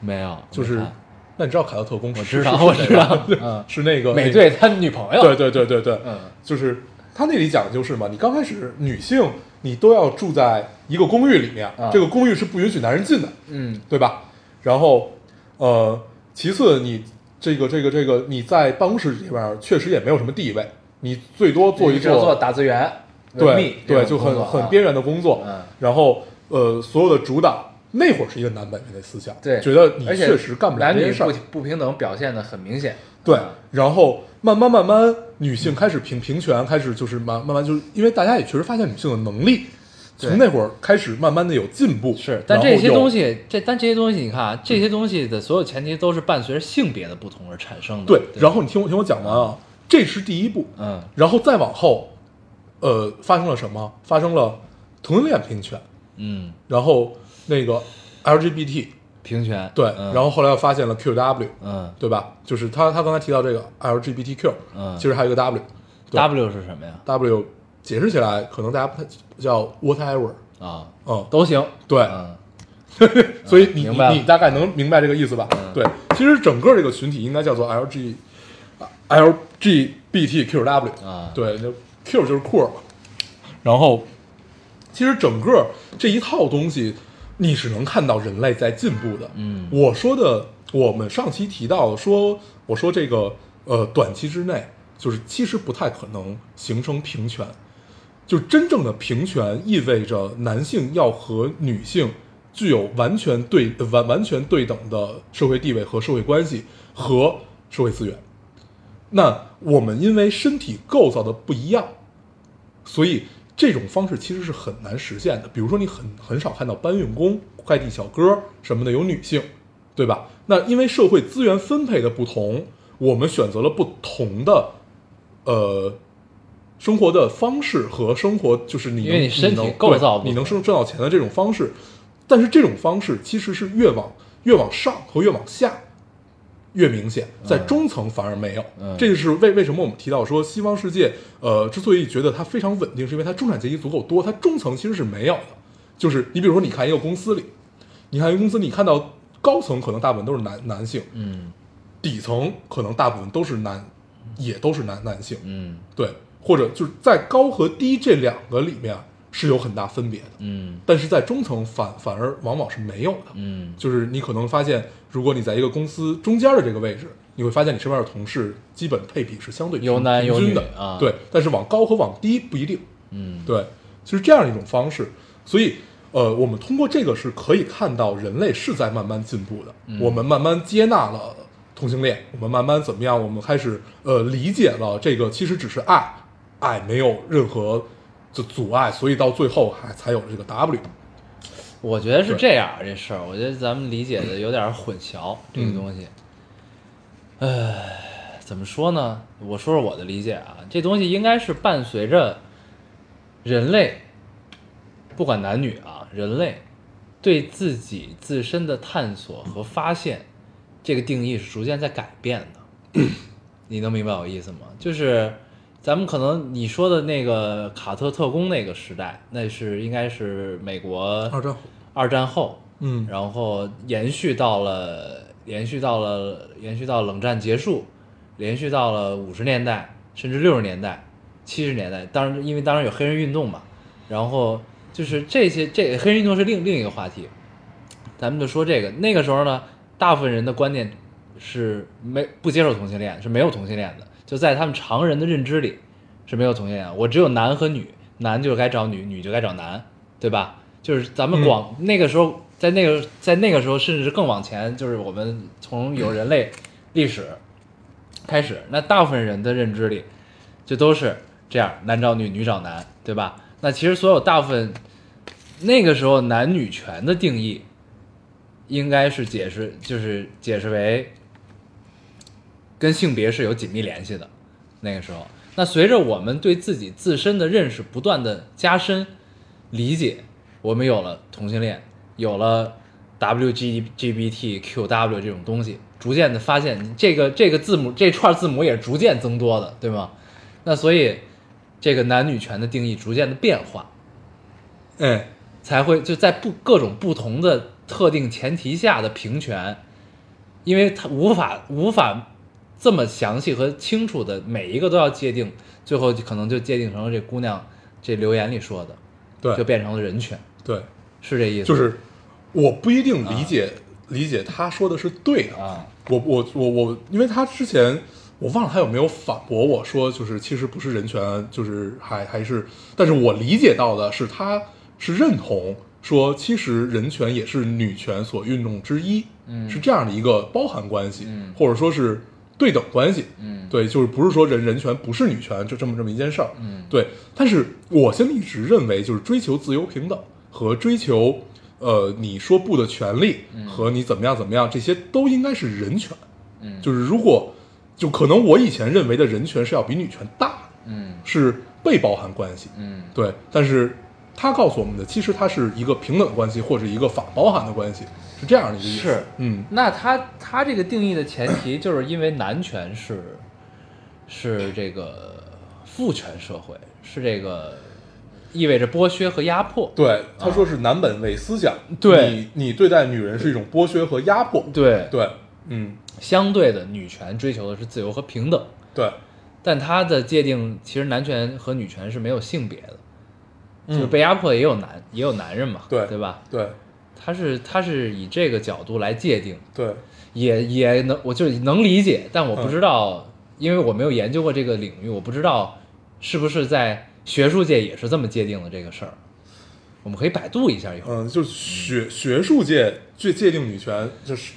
没有，就是那你知道卡特特工是？我知道是我知道。是那个美队他女朋友，对对对对对，嗯。就是他那里讲的就是嘛，你刚开始女性你都要住在一个公寓里面，啊这个公寓是不允许男人进的，嗯。对吧？然后呃，其次你这个这个这个你在办公室里边确实也没有什么地位，你最多做一做做打字员，对对，就很很边缘的工作，嗯。然后呃，所有的主导那会儿是一个男本位的思想，对，觉得你确实干不了男女这些事儿。不，不平等表现的很明显。对啊，然后慢慢慢慢，女性开始平平权，开始就是慢慢慢就是因为大家也确实发现女性的能力，从那会儿开始慢慢的有进步，是，但这些东西，这但这些东西，你看啊，这些东西的所有前提都是伴随着性别的不同而产生的。对，吧然后你听我听我讲完啊，这是第一步，嗯。然后再往后，呃，发生了什么？发生了同性恋平权，嗯，然后那个 LGBT，平权。对，嗯、然后后来又发现了 QW，嗯。对吧？就是他他刚才提到这个 LGBTQ，嗯。其实还有一个 W，对 W 是什么呀？W 解释起来可能大家不太叫 whatever，啊，嗯，都行。对，嗯。所以你你你大概能明白这个意思吧？嗯。对，其实整个这个群体应该叫做 LG LGBTQW，啊，对，就 Q 就是酷儿嘛。然后，其实整个这一套东西，你是能看到人类在进步的。嗯我说的，我们上期提到说，我说这个呃，短期之内，就是其实不太可能形成平权。就真正的平权意味着男性要和女性具有完全对完完全对等的社会地位和社会关系和社会资源。那我们因为身体构造的不一样，所以这种方式其实是很难实现的。比如说，你很很少看到搬运工、快递小哥什么的有女性，对吧？那因为社会资源分配的不同，我们选择了不同的呃生活的方式和生活，就是你能因为你身体能构造你能挣挣到钱的这种方式。但是这种方式其实是越往越往上和越往下，越明显，在中层反而没有。嗯这就是为为什么我们提到说西方世界，呃，之所以觉得它非常稳定，是因为它中产阶级足够多，它中层其实是没有的。就是你比如说，你看一个公司里，你看一个公司，你看到高层可能大部分都是男男性，嗯底层可能大部分都是男，也都是男男性，嗯对，或者就是在高和低这两个里面是有很大分别的，嗯但是在中层反反而往往是没有的，嗯就是你可能发现，如果你在一个公司中间的这个位置，你会发现你身边的同事基本配比是相对平有男有平均的啊对，但是往高和往低不一定，嗯对，就是这样一种方式。所以，呃，我们通过这个是可以看到人类是在慢慢进步的。嗯我们慢慢接纳了同性恋，我们慢慢怎么样？我们开始呃理解了这个其实只是爱，爱没有任何的阻碍，所以到最后还才有了这个 W。我觉得是这样，这事儿，我觉得咱们理解的有点混淆，这个嗯东西。唉，怎么说呢？我说说我的理解啊，这东西应该是伴随着人类，不管男女啊，人类对自己自身的探索和发现，这个定义是逐渐在改变的。你能明白我意思吗？就是咱们可能你说的那个卡特特工那个时代，那是应该是美国二战后，二战后，嗯然后延续到了延续到了延续到冷战结束，连续到了五十年代，甚至六十年代、七十年代。当然，因为当然有黑人运动嘛，然后就是这些这黑人运动是另另一个话题，咱们就说这个。那个时候呢，大部分人的观念是没不接受同性恋，是没有同性恋的，就在他们常人的认知里是没有同性恋的。我只有男和女，男就该找女，女就该找男，对吧？就是咱们广、那个时候，在那个在那个时候，甚至是更往前，就是我们从有人类历史开始，那大部分人的认知里就都是这样，男找女，女找男，对吧？那其实所有大部分那个时候男女权的定义，应该是解释就是解释为跟性别是有紧密联系的。那个时候，那随着我们对自己自身的认识不断的加深理解，我们有了同性恋，有了 WGGBTQW 这种东西，逐渐的发现这个这个字母这串字母也是逐渐增多的，对吗？那所以这个男女权的定义逐渐的变化，哎，才会就在不各种不同的特定前提下的平权，因为它无法无法这么详细和清楚的每一个都要界定，最后可能就界定成了这姑娘这留言里说的，对就变成了人权，对，是这意思？就是我不一定理解、理解他说的是对的啊，我我我我，因为他之前我忘了他有没有反驳我说，就是其实不是人权，就是还还是，但是我理解到的是他是认同说，其实人权也是女权所运动之一，嗯是这样的一个包含关系，嗯或者说是对等关系，嗯。对，就是不是说人人权不是女权，就这么这么一件事儿，嗯。对。但是我现在一直认为，就是追求自由平等和追求呃你说不的权利和你怎么样怎么样，这些都应该是人权。嗯。就是如果就可能我以前认为的人权是要比女权大的，嗯。是被包含关系，嗯。对。但是他告诉我们的，其实它是一个平等的关系或者一个反包含的关系，是这样的一个意思。是嗯，那他他这个定义的前提，就是因为男权是是这个父权社会，是这个意味着剥削和压迫。对，他说是男本位思想，对你你对待女人是一种剥削和压迫，对，对，嗯，相对的女权追求的是自由和平等，对，但它的界定其实男权和女权是没有性别的，嗯就是被压迫也有男也有男人嘛，对对吧？对他是他是以这个角度来界定，对，也也能我就是能理解，但我不嗯知道，因为我没有研究过这个领域，我不知道是不是在学术界也是这么界定的这个事儿。我们可以百度一下以后。嗯，就是学学术界最界定女权，就是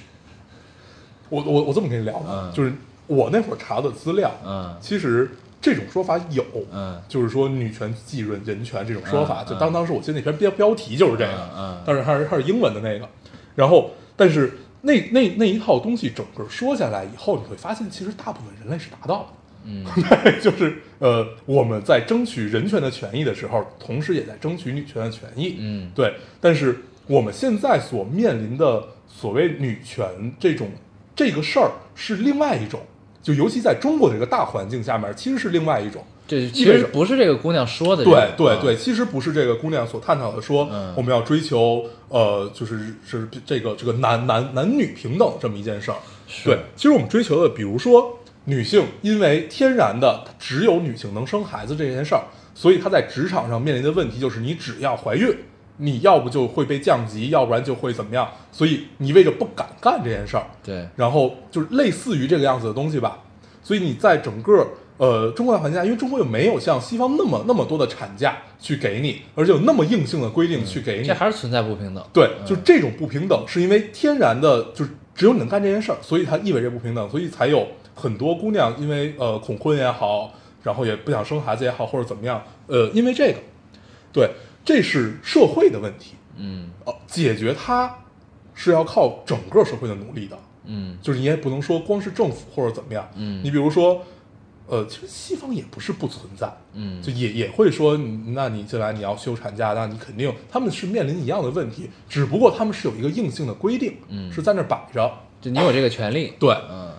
我我我这么跟你聊吧，嗯就是我那会儿查的资料，嗯其实这种说法有，嗯就是说女权继任人权这种说法，嗯就当当时我记得那篇标标题就是这个，嗯嗯但是还是还是英文的那个，然后但是那那那一套东西整个说下来以后，你会发现其实大部分人类是达到了。嗯 就是呃，我们在争取人权的权益的时候，同时也在争取女权的权益。嗯对。但是我们现在所面临的所谓女权这种这个事儿是另外一种，就尤其在中国这个大环境下面，其实是另外一种。这其实不是这个姑娘说的这个，啊对对对，其实不是这个姑娘所探讨的说，嗯我们要追求呃，就是是这个这个男男男女平等这么一件事儿。对，其实我们追求的，比如说女性，因为天然的只有女性能生孩子这件事儿，所以她在职场上面临的问题就是，你只要怀孕，你要不就会被降级，要不然就会怎么样，所以你为着不敢干这件事儿，对然后就是类似于这个样子的东西吧。所以你在整个呃中国大环境下，因为中国又没有像西方那么那么多的产假去给你，而且有那么硬性的规定去给你，这还是存在不平等。对，嗯就是这种不平等，是因为天然的，就是只有你能干这件事儿，所以它意味着不平等，所以才有很多姑娘因为呃恐婚也好，然后也不想生孩子也好，或者怎么样，呃，因为这个，对，这是社会的问题，嗯。呃，解决它是要靠整个社会的努力的，嗯。就是你也不能说光是政府或者怎么样，嗯。你比如说，呃，其实西方也不是不存在，嗯。就也也会说，那你进来你要休产假，那你肯定他们是面临一样的问题，只不过他们是有一个硬性的规定，嗯。是在那摆着。就你有这个权利。对，嗯，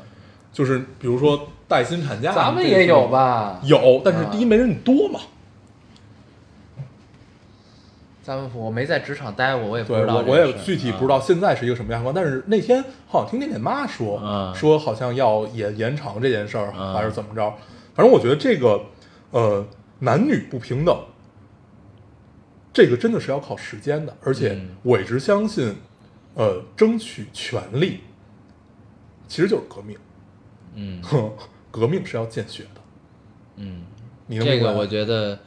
就是比如说带薪产假，咱们也有？吧？有，但是啊第一没人你多嘛。我没在职场待过，我也不，知道我。也具体不知道现在是一个什么样况，但是那天好像听点点妈说，嗯说好像要延延长这件事儿，嗯还是怎么着？反正我觉得这个，呃，男女不平等，这个真的是要靠时间的，而且嗯我一直相信，呃，争取权利其实就是革命，嗯哼，革命是要见血的，嗯，你能这个我觉得，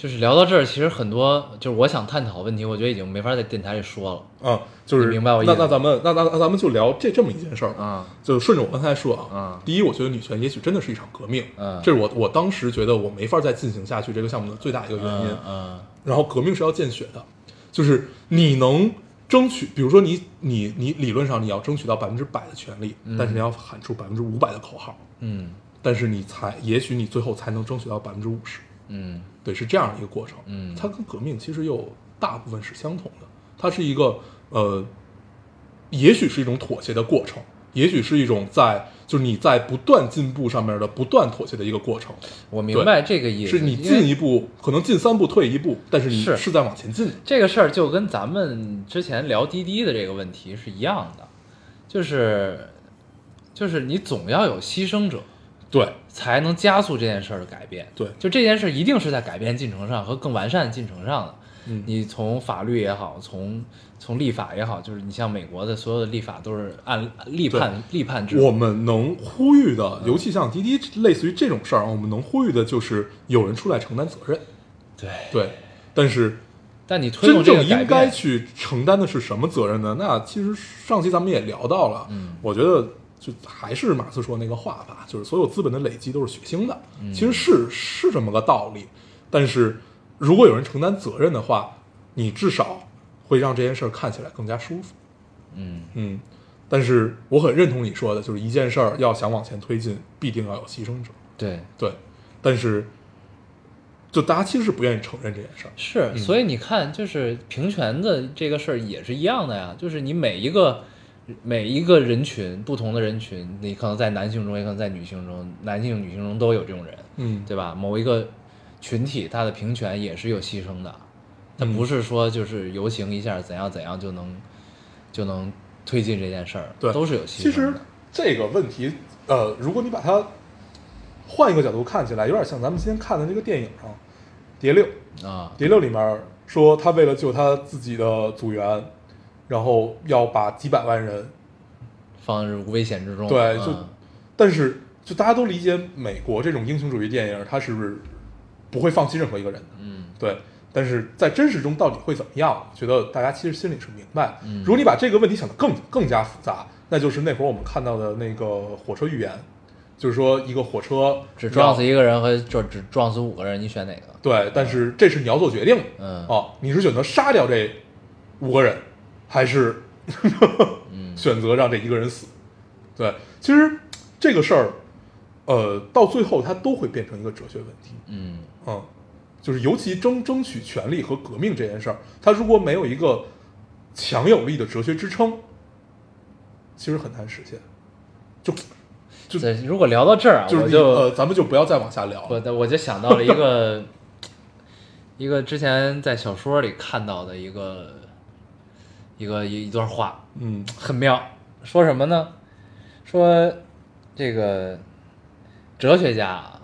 就是聊到这儿，其实很多就是我想探讨问题，我觉得已经没法在电台里说了。啊，就是明白我意思那那咱们那那那咱们就聊这这么一件事儿啊，就顺着我刚才说啊，嗯第一，我觉得女权也许真的是一场革命，嗯这是我我当时觉得我没法再进行下去这个项目的最大一个原因。嗯嗯然后革命是要见血的，就是你能争取，比如说你你你理论上你要争取到百分之百的权利，但是你要喊出百分之五百的口号，嗯但是你才也许你最后才能争取到百分之五十，嗯对，是这样的一个过程。嗯它跟革命其实又大部分是相同的，它是一个呃，也许是一种妥协的过程，也许是一种在就是你在不断进步上面的不断妥协的一个过程，我明白这个意思，是你进一步可能进三步退一步，但是你是是在往前进。这个事儿就跟咱们之前聊滴滴的这个问题是一样的，就是就是你总要有牺牲者，对才能加速这件事儿的改变。对就这件事一定是在改变进程上和更完善的进程上的。嗯你从法律也好，从从立法也好，就是你像美国的所有的立法都是按立判立判制。我们能呼吁的，尤其像滴滴类似于这种事儿，我们能呼吁的就是有人出来承担责任。对，对，但是但你推真动这个改正应该，去承担的是什么责任呢？那其实上期咱们也聊到了，嗯我觉得就还是马克思说那个话吧，就是所有资本的累积都是血腥的，嗯其实是是这么个道理。但是如果有人承担责任的话，你至少会让这件事儿看起来更加舒服。嗯嗯，但是我很认同你说的，就是一件事儿要想往前推进，必定要有牺牲者。对，对，但是就大家其实是不愿意承认这件事儿。是，所以你看，就是平权的这个事儿也是一样的呀，就是你每一个每一个人群，不同的人群，你可能在男性中，也可能在女性中，男性、女性中都有这种人，嗯，对吧？某一个群体，他的平权也是有牺牲的，他嗯不是说就是游行一下怎样怎样就能就能推进这件事儿，对，都是有牺牲的。其实这个问题，呃，如果你把它换一个角度看起来，有点像咱们今天看的那个电影上，《蝶六》。啊《蝶六》里面说，他为了救他自己的组员，然后要把几百万人，放入危险之中，对，嗯就，但是就大家都理解美国这种英雄主义电影，它是不会放弃任何一个人的，嗯对。但是在真实中到底会怎么样？我觉得大家其实心里是明白。嗯如果你把这个问题想得更更加复杂，那就是那会儿我们看到的那个火车预言，就是说一个火车只撞死一个人和就只撞死五个人，你选哪个？对，但是这是你要做决定的。嗯哦，你是选择杀掉这五个人，还是嗯选择让这一个人死？对，其实这个事儿，呃，到最后它都会变成一个哲学问题。嗯嗯，就是尤其争争取权利和革命这件事儿，它如果没有一个强有力的哲学支撑，其实很难实现。就就对，如果聊到这儿啊，就是我就呃，咱们就不要再往下聊了。我的我就想到了一个 一个之前在小说里看到的一个一个一一段话，嗯很妙。说什么呢？说这个哲学家啊，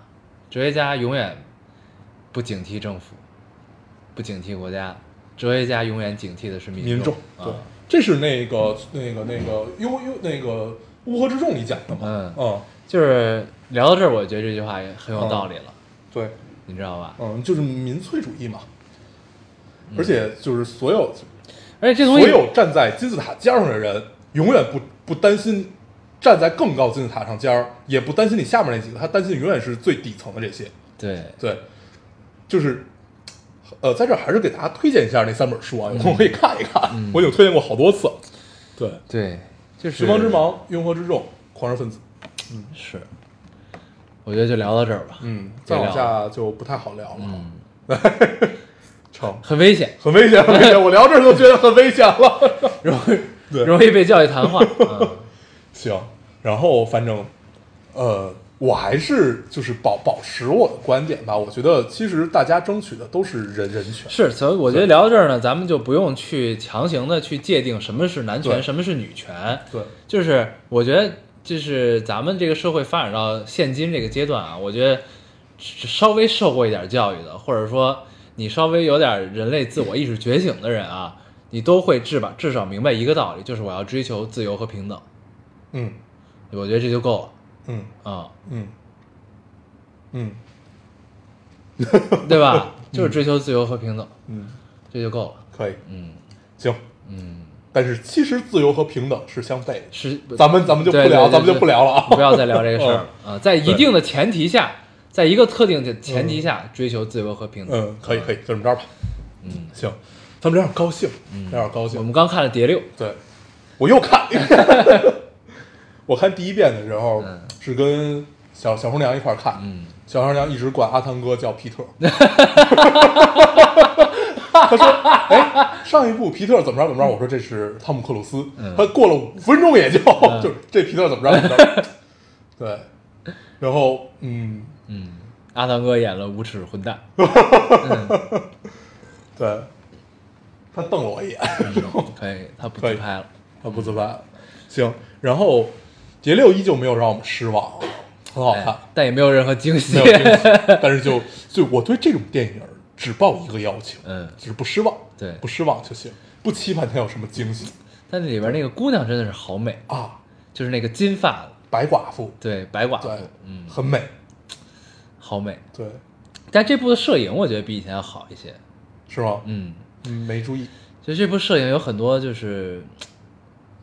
哲学家永远不警惕政府，不警惕国家，哲学家永远警惕的是民民众啊对，这是那个那个那个悠悠那个乌合之众里讲的嘛。嗯嗯，就是聊到这儿，我觉得这句话也很有道理了，对，你知道吧？嗯，就是民粹主义嘛。而且就是所有而且这东西所有站在金字塔尖上的人，永远不不担心站在更高金字塔上尖儿，也不担心你下面那几个，他担心永远是最底层的这些。对对，就是，呃，在这儿还是给大家推荐一下那三本书啊，有空可以看一看。我已经推荐过好多次。对，对，就是寻盲之盲，拥合之众，狂热分子。嗯是，我觉得就聊到这儿吧。嗯，再往下就不太好聊了。嗯，成，很危险，很危险，很危险。我聊这儿都觉得很危险了。容易 容易被教育谈话。嗯行，然后反正，呃，我还是就是保保持我的观点吧。我觉得其实大家争取的都是人人权。是，所以我觉得聊到这儿呢，咱们就不用去强行的去界定什么是男权，什么是女权。对，就是我觉得，就是咱们这个社会发展到现今这个阶段啊，我觉得稍微受过一点教育的，或者说你稍微有点人类自我意识觉醒的人啊，你都会至吧至少明白一个道理，就是我要追求自由和平等。嗯我觉得这就够了嗯啊、嗯嗯 对吧？就是追求自由和平等，嗯，这就够了。可以，嗯行。嗯，但是其实自由和平等是相悖的。是，咱们咱们就不聊，咱们就不聊了啊！不要再聊这个事儿了啊！在一定的前提下，在一个特定的前提下追求自由和平等。嗯，可以可以，就这么着吧。嗯，行，咱们有点高兴，有点高兴。我们刚看了《碟六》，对，我又看。我看第一遍的时候嗯是跟小小红娘一块儿看，嗯，小红娘一直管阿汤哥叫皮特。他说：“哎，上一部皮特怎么着怎么着？”我说：“这是汤姆克鲁斯。嗯他过了五分钟也就 就是这皮特怎么着怎么着。对，然后嗯，嗯，阿汤哥演了无耻混蛋，对，他瞪了我一眼，可以，他不自拍了。他不自拍了。行，然后蝶六依旧没有让我们失望，很好看。哎，但也没有任何惊喜。没。有惊喜，但是就就我对这种电影只抱一个要求，嗯。就是不失望，对。不失望就行，不期盼它有什么惊喜。但里边那个姑娘真的是好美，啊。就是那个金发，白寡妇，对，白寡妇对，，嗯，很美，好美。对，但这部的摄影我觉得比以前要好一些。是吗？嗯，嗯，没注意。其实这部摄影有很多就是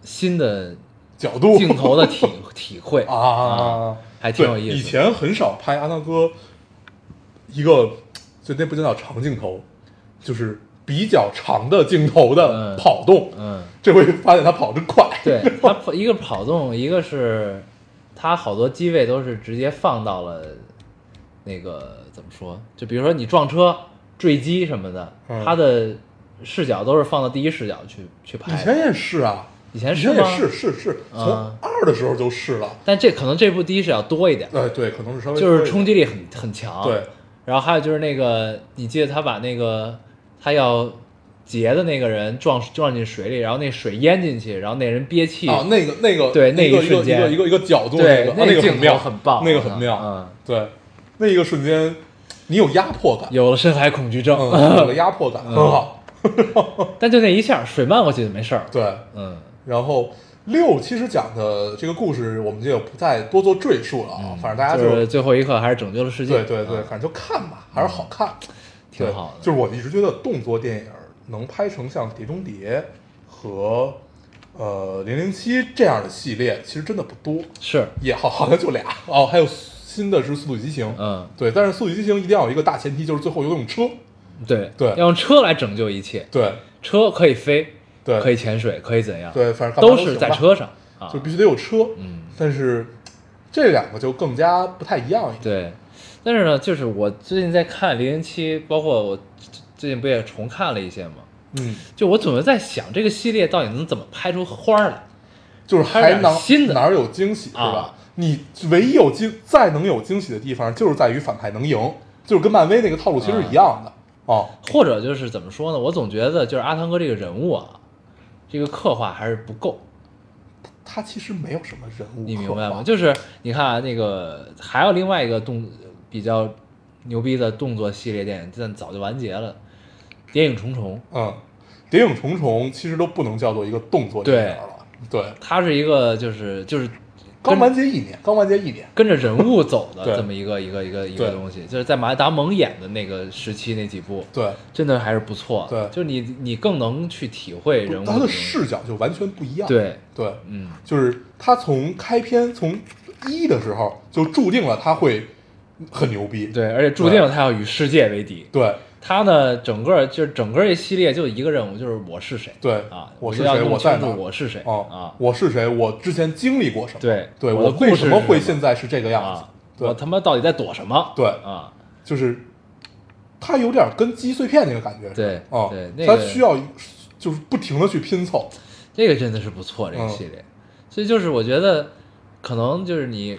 新的角度，镜头的体 体会。啊，还挺有意思以前很少拍阿汤哥一个，就那不就叫长镜头，就是比较长的镜头的嗯。跑动。嗯，这回发现他跑真快，对他跑一个跑动，一个是他好多机位都是直接放到了那个怎么说？就比如说你撞车、坠机什么的，嗯他的视角都是放到第一视角去去拍的。以前也是啊，以前以前也是吗？是是是，从啊二的时候就是了。但这可能这部第一视角多一点，哎，对，可能是稍微就是冲击力很很强。对，然后还有就是那个，你记得他把那个他要劫的那个人撞撞进水里，然后那水淹进去，然后那人憋气，啊，那个那个对那一个一瞬间一个一个一个角度，对那个啊那个镜头很妙，很棒，那个很妙，嗯，对，那一个瞬间你有压迫感，有了深海恐惧症，嗯，有了压迫感，很好。但就那一下，水漫过去就没事儿。对，嗯。然后六其实讲的这个故事，我们就不再多做赘述了啊，反正大家嗯就是最后一刻还是拯救了世界。对对对，嗯。反正就看吧，还是好看，对挺好的。就是我一直觉得动作电影能拍成像《碟中谍》和呃《零零七》这样的系列，其实真的不多，是，也好好像就俩。哦，还有新的是《速度与激情》，嗯，对，但是《速度与激情》一定要有一个大前提，就是最后有用车，对对。要用车来拯救一切，对。车可以飞，对，可以潜水，可以怎样，对，反正都是在车上啊。就。必须得有车，嗯，但是这两个就更加不太一样一点，对，但是呢，就是我最近在看《零零七》，包括我最近不也重看了一些吗？嗯。就我总是在想，这个系列到底能怎么拍出花儿来？就是还能新的。哪儿有惊喜是吧？啊？你唯一有惊再能有惊喜的地方，就是在于反派能赢，就是跟漫威那个套路其实是一样的哦。或者就是怎么说呢？我总觉得就是阿汤哥这个人物啊，这个刻画还是不够。他其实没有什么人物，你明白吗？？就是你看啊，那个还有另外一个动比较牛逼的动作系列电影，但早就完结了，《谍影重重》。嗯，谍影重重其实都不能叫做一个动作电影了，对，它是一个就是就是刚完结一年，刚完结一年，跟着人物走的这么一个一个一个一个东西，就是在马达蒙演的那个时期那几部，对，真的还是不错。对。就是你你更能去体会人物他的视角就完全不一样，对，对，嗯，就是他从开篇从一的时候就注定了他会很牛逼，对，而且注定了他要与世界为敌。对他呢，整个就是整个这系列就一个任务，就是我是谁。对啊，我是谁，我在哪儿，我是谁。哦啊，我是谁，我之前经历过什么，对对我为什么会现在是这个样子。我他妈到底在躲什么？对啊，就是他有点跟击碎片那个感觉对哦，对那个他需要就是不停的去拼凑，这个真的是不错，这个嗯。系列。所以就是我觉得，可能就是你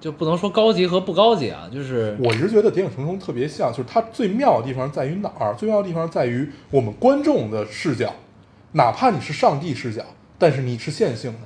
就不能说高级和不高级啊，就是我一直觉得《谍影重重》特别像，就是它最妙的地方在于哪儿？最妙的地方在于我们观众的视角，哪怕你是上帝视角，但是你是线性的，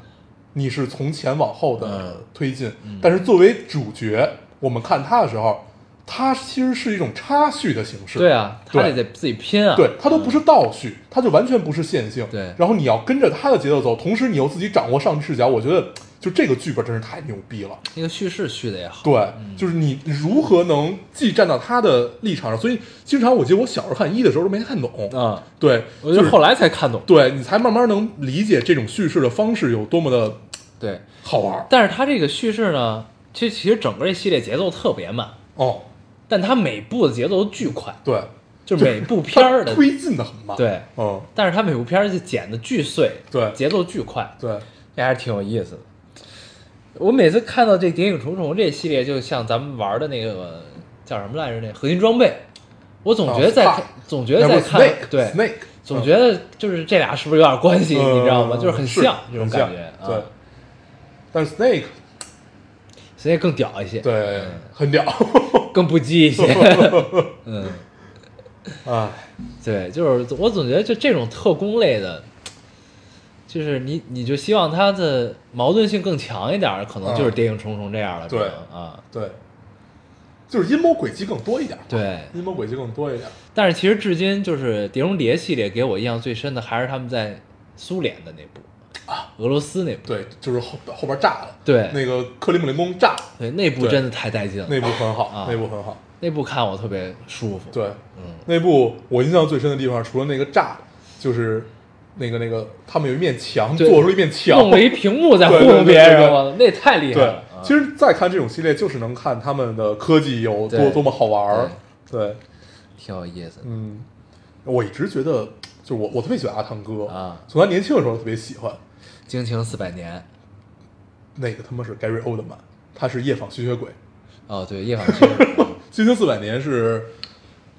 你是从前往后的嗯推进。但是作为主角，我们看他的时候，他其实是一种插叙的形式。对啊，他对得得自己拼啊，对，他都不是倒叙，他就完全不是线性。对然后你要跟着他的节奏走，同时你又自己掌握上帝视角，我觉得就这个剧本真是太牛逼了。那个叙事叙的也好，对，就是你如何能既站到他的立场上，所以经常我记得我小时候看一的时候都没看懂，啊，对，我觉得后来才看懂，对你才慢慢能理解这种叙事的方式有多么的对。好玩儿。但是他这个叙事呢，其实其实整个这系列节奏特别慢，哦，但他每部的节奏都巨快，对，就是每 部片儿的推进的很慢，，对，嗯，但是他每部片儿就剪的巨碎，对。节奏巨快，对，这还是挺有意思的。我每次看到这《谍影重重》这系列，就像咱们玩的那个叫什么来着？那核心装备，我总觉得在总觉得在看对 Snake，总觉得就是这俩是不是有点关系？嗯你知道吗？嗯就是很像这种感觉啊。对，但是 Snake 所以更屌一些，对嗯很屌，更不羁一些。嗯，哎，对，就是我总觉得就这种特工类的，就是你你就希望它的矛盾性更强一点儿，可能就是嗯谍影重重这样了，对啊，对，就是阴谋诡计更多一点，，对。阴谋诡计更多一点，但是其实至今就是《碟中谍》系列给我印象最深的还是他们在苏联的那部啊，俄罗斯那部，对，就是后后边炸了，对那个克里姆林宫炸了，对，那部真的太带劲了，那部很好，啊那部很好。那部看我特别舒服，对，嗯，那部我印象最深的地方，除了那个炸，就是那个那个他们有一面墙，做出了一面墙，弄了一屏幕在糊弄别人，那也太厉害了。对，其实再看这种系列，就是能看他们的科技有多多么好玩儿。对，挺有意思的。嗯，我一直觉得，就我我特别喜欢阿汤哥。啊。从他年轻的时候特别喜欢。惊情四百年，那个他妈是 Gary Oldman，他是夜访吸血鬼，哦，对，夜访吸血鬼《惊情四百年》是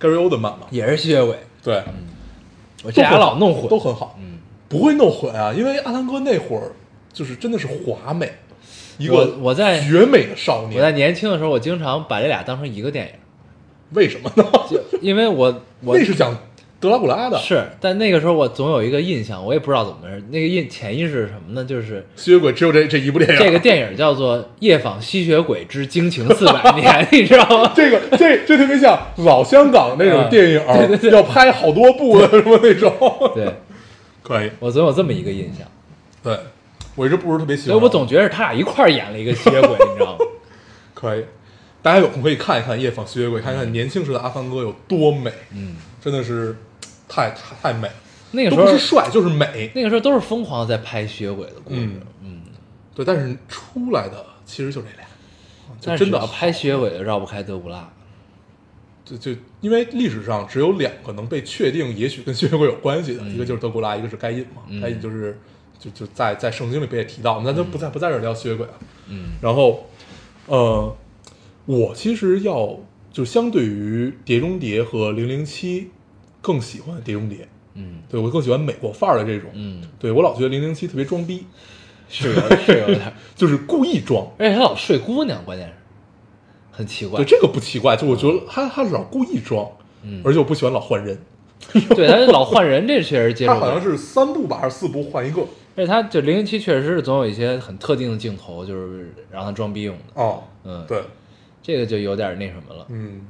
Gary Oldman 嘛？也是吸血鬼，对，我这俩老弄混，都很好，嗯，不会弄混啊，因为阿汤哥那会儿就是真的是华美，一我个我在绝美的少年。我在年轻的时候，我经常把这俩当成一个电影，为什么呢？因为我我那是讲德拉古拉的，是，但那个时候我总有一个印象，我也不知道怎么回事，那个印潜意识是什么呢？就是吸血鬼只有这这一部电影。这个电影叫做《夜访吸血鬼之惊情四百年》，你知道吗？这个这这特别像老香港那种嗯电影，对对对要拍好多部的什么那种。对 可以，我总有这么一个印象，对我一直不是特别喜所欢，以我总觉得他俩一块儿演了一个吸血鬼，你知道吗？可以。大家有空可以看一看《夜访吸血鬼》，看一看年轻时的阿汤哥有多美，嗯，真的是太太太美了。那个时候不是帅就是美，那个时候都是疯狂的在拍吸血鬼的故事，嗯嗯，对。但是出来的其实就这俩，就真的要拍吸血鬼的绕不开德古拉，就就因为历史上只有两个能被确定，也许跟吸血鬼有关系的，一个就是德古拉，一个是该隐嘛。嗯该隐就是就就在在圣经里边也提到，咱就不在不在这儿聊吸血鬼了。嗯然后，呃，我其实要就相对于《碟中谍》和《零零七》更喜欢《碟中谍》，嗯对我更喜欢美国范儿的这种。嗯，对我老觉得《零零七》特别装逼，是有是有点，就是故意装。而且他老睡姑娘，关键是很奇怪对，。这个不奇怪，就我觉得他他老故意装，嗯而且我不喜欢老换人。对他老换人，这确实接受不了。他好像是三部吧，还是四部换一个？而且他就零零七确实是总有一些很特定的镜头，就是让他装逼用的。哦，嗯，，对，这个就有点那什么了。嗯，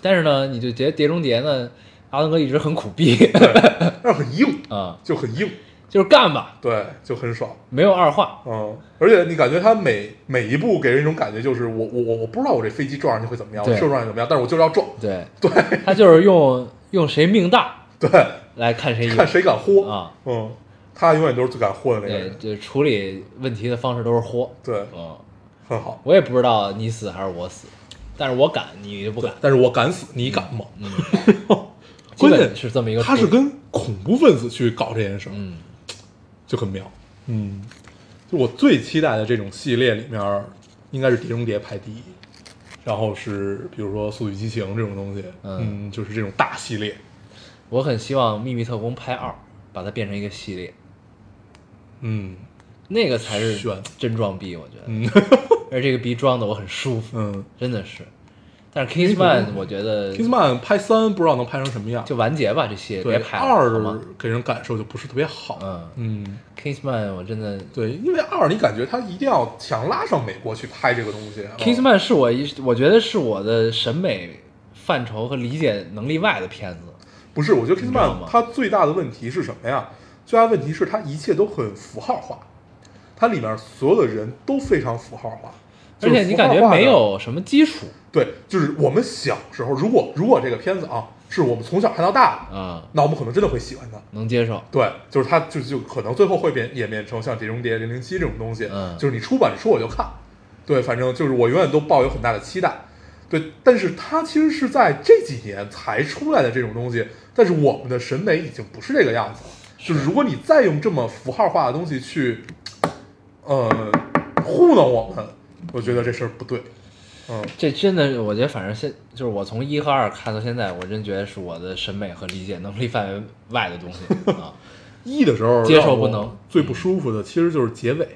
但是呢，你就觉得《碟中谍》呢，阿汤哥一直很苦逼。但是很硬，啊，就很硬，就是干吧，对，就很爽。没有二话。嗯，而且你感觉他每每一步给人一种感觉，就是我我我我不知道我这飞机撞上去会怎么样，我对。射撞上去怎么样，但是我就是要撞，对，对。他就是用用谁命大对，来看谁赢。看谁敢豁。啊。嗯，他永远都是最敢豁的那个对，人，就处理问题的方式都是豁。对，嗯，很好。我也不知道你死还是我死，但是我敢，你就不敢。但是我敢死，你敢吗？关键是这么一个。他是跟恐怖分子去搞这件事儿，嗯就很妙。嗯，就我最期待的这种系列里面，应该是《碟中谍》排第一，然后是比如说《速度与激情》这种东西，嗯嗯，就是这种大系列。我很希望《秘密特工》拍二，把它变成一个系列，嗯那个才是炫真装逼，我觉得。嗯 而这个逼装的我很舒服，嗯真的是。但是 Kingsman 我觉得，Kingsman 拍三不知道能拍成什么样，就完结吧，这系列对别拍了，好二吗给人感受就不是特别好。嗯嗯，Kingsman 我真的对，因为二你感觉他一定要强拉上美国去拍这个东西。啊 Kingsman 是我一我觉得是我的审美范畴和理解能力外的片子。不是，我觉得 Kingsman 吗它最大的问题是什么呀？最大的问题是它一切都很符号化，它里面所有的人都非常符号化，而且你感觉没有什么基础对，就是我们小时候，如果如果这个片子啊是我们从小看到大的，啊，那我们可能真的会喜欢它。能接受。对，就是它就就可能最后会变演变成像《碟中谍》《零零七》这种东西，嗯就是你出版书我就看，对，反正就是我永远都抱有很大的期待，对，但是它其实是在这几年才出来的这种东西，但是我们的审美已经不是这个样子了，就是如果你再用这么符号化的东西去，呃，糊弄我们，我觉得这事儿不对，嗯，这真的，我觉得反正现就是我从一和二看到现在，我真觉得是我的审美和理解能力范围外的东西 啊。一的时候接受不能。最不舒服的其实就是结尾，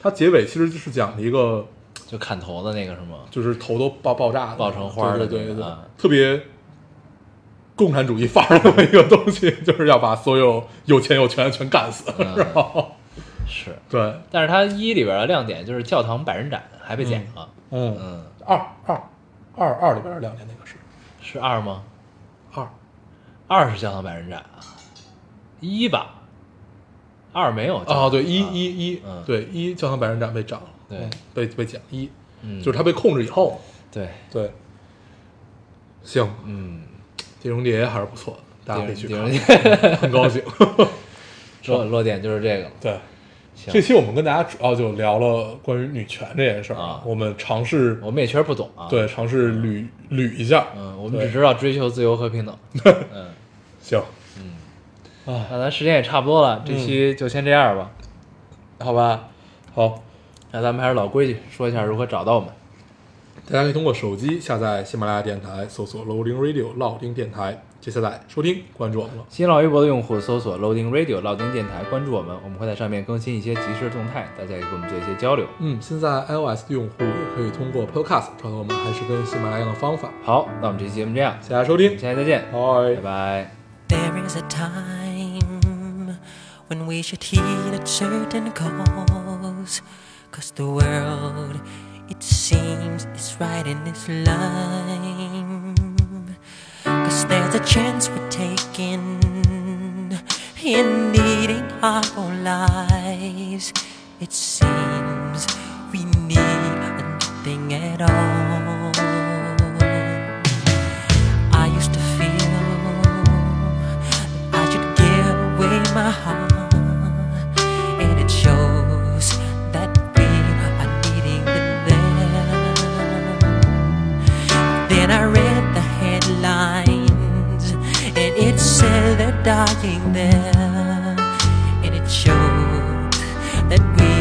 它结尾其实就是讲了一个。就砍头的那个什么？就是头都爆爆炸的，爆成花儿的对对对特别共产主义范儿的一个东西，就是要把所有有钱有权的全干死，嗯 然后是，对，但是它一里边的亮点就是教堂百人斩还被剪了。嗯。嗯，二二二二里边的亮点那个是是二吗？二，二是教堂百人斩。啊，一吧，二没有教堂哦对一啊一一嗯。对一教堂百人斩被斩了，对。嗯被被剪一，嗯。就是他被控制以后，对，对，行，嗯，碟中谍还是不错的，大家可以去碟看中，很高兴，落落点就是这个了。对。行这，期我们跟大家主要就聊了关于女权这件事儿啊我们尝试我们也确实不懂啊。，对尝试捋捋一下，嗯，我们只知道追求自由和平等。嗯，行，嗯，啊。那咱时间也差不多了，这期就先这样吧，好吧？好，那咱们还是老规矩，说一下如何找到我们。大家可以通过手机下载喜马拉雅电台，搜索 Loading Radio 老丁电台，就下来收听，关注我们了。新浪微博的用户搜索 Loading Radio 老丁电台，关注我们，我们会在上面更新一些即时动态，大家也跟我们做一些交流。嗯，现在 iOS 的用户也可以通过 Podcast 找到我们，还是跟喜马拉雅一样的方法。好，那我们这期节目这样，谢谢收听下期再见，拜拜拜。There is a time when we should heed a certain cause. Cause the world, it seems, is right in its line. There's a chance we're taking in needing our own lives. It seems we need nothing at all. I used to feel I should give away my heart, they're dying there, and it showed that we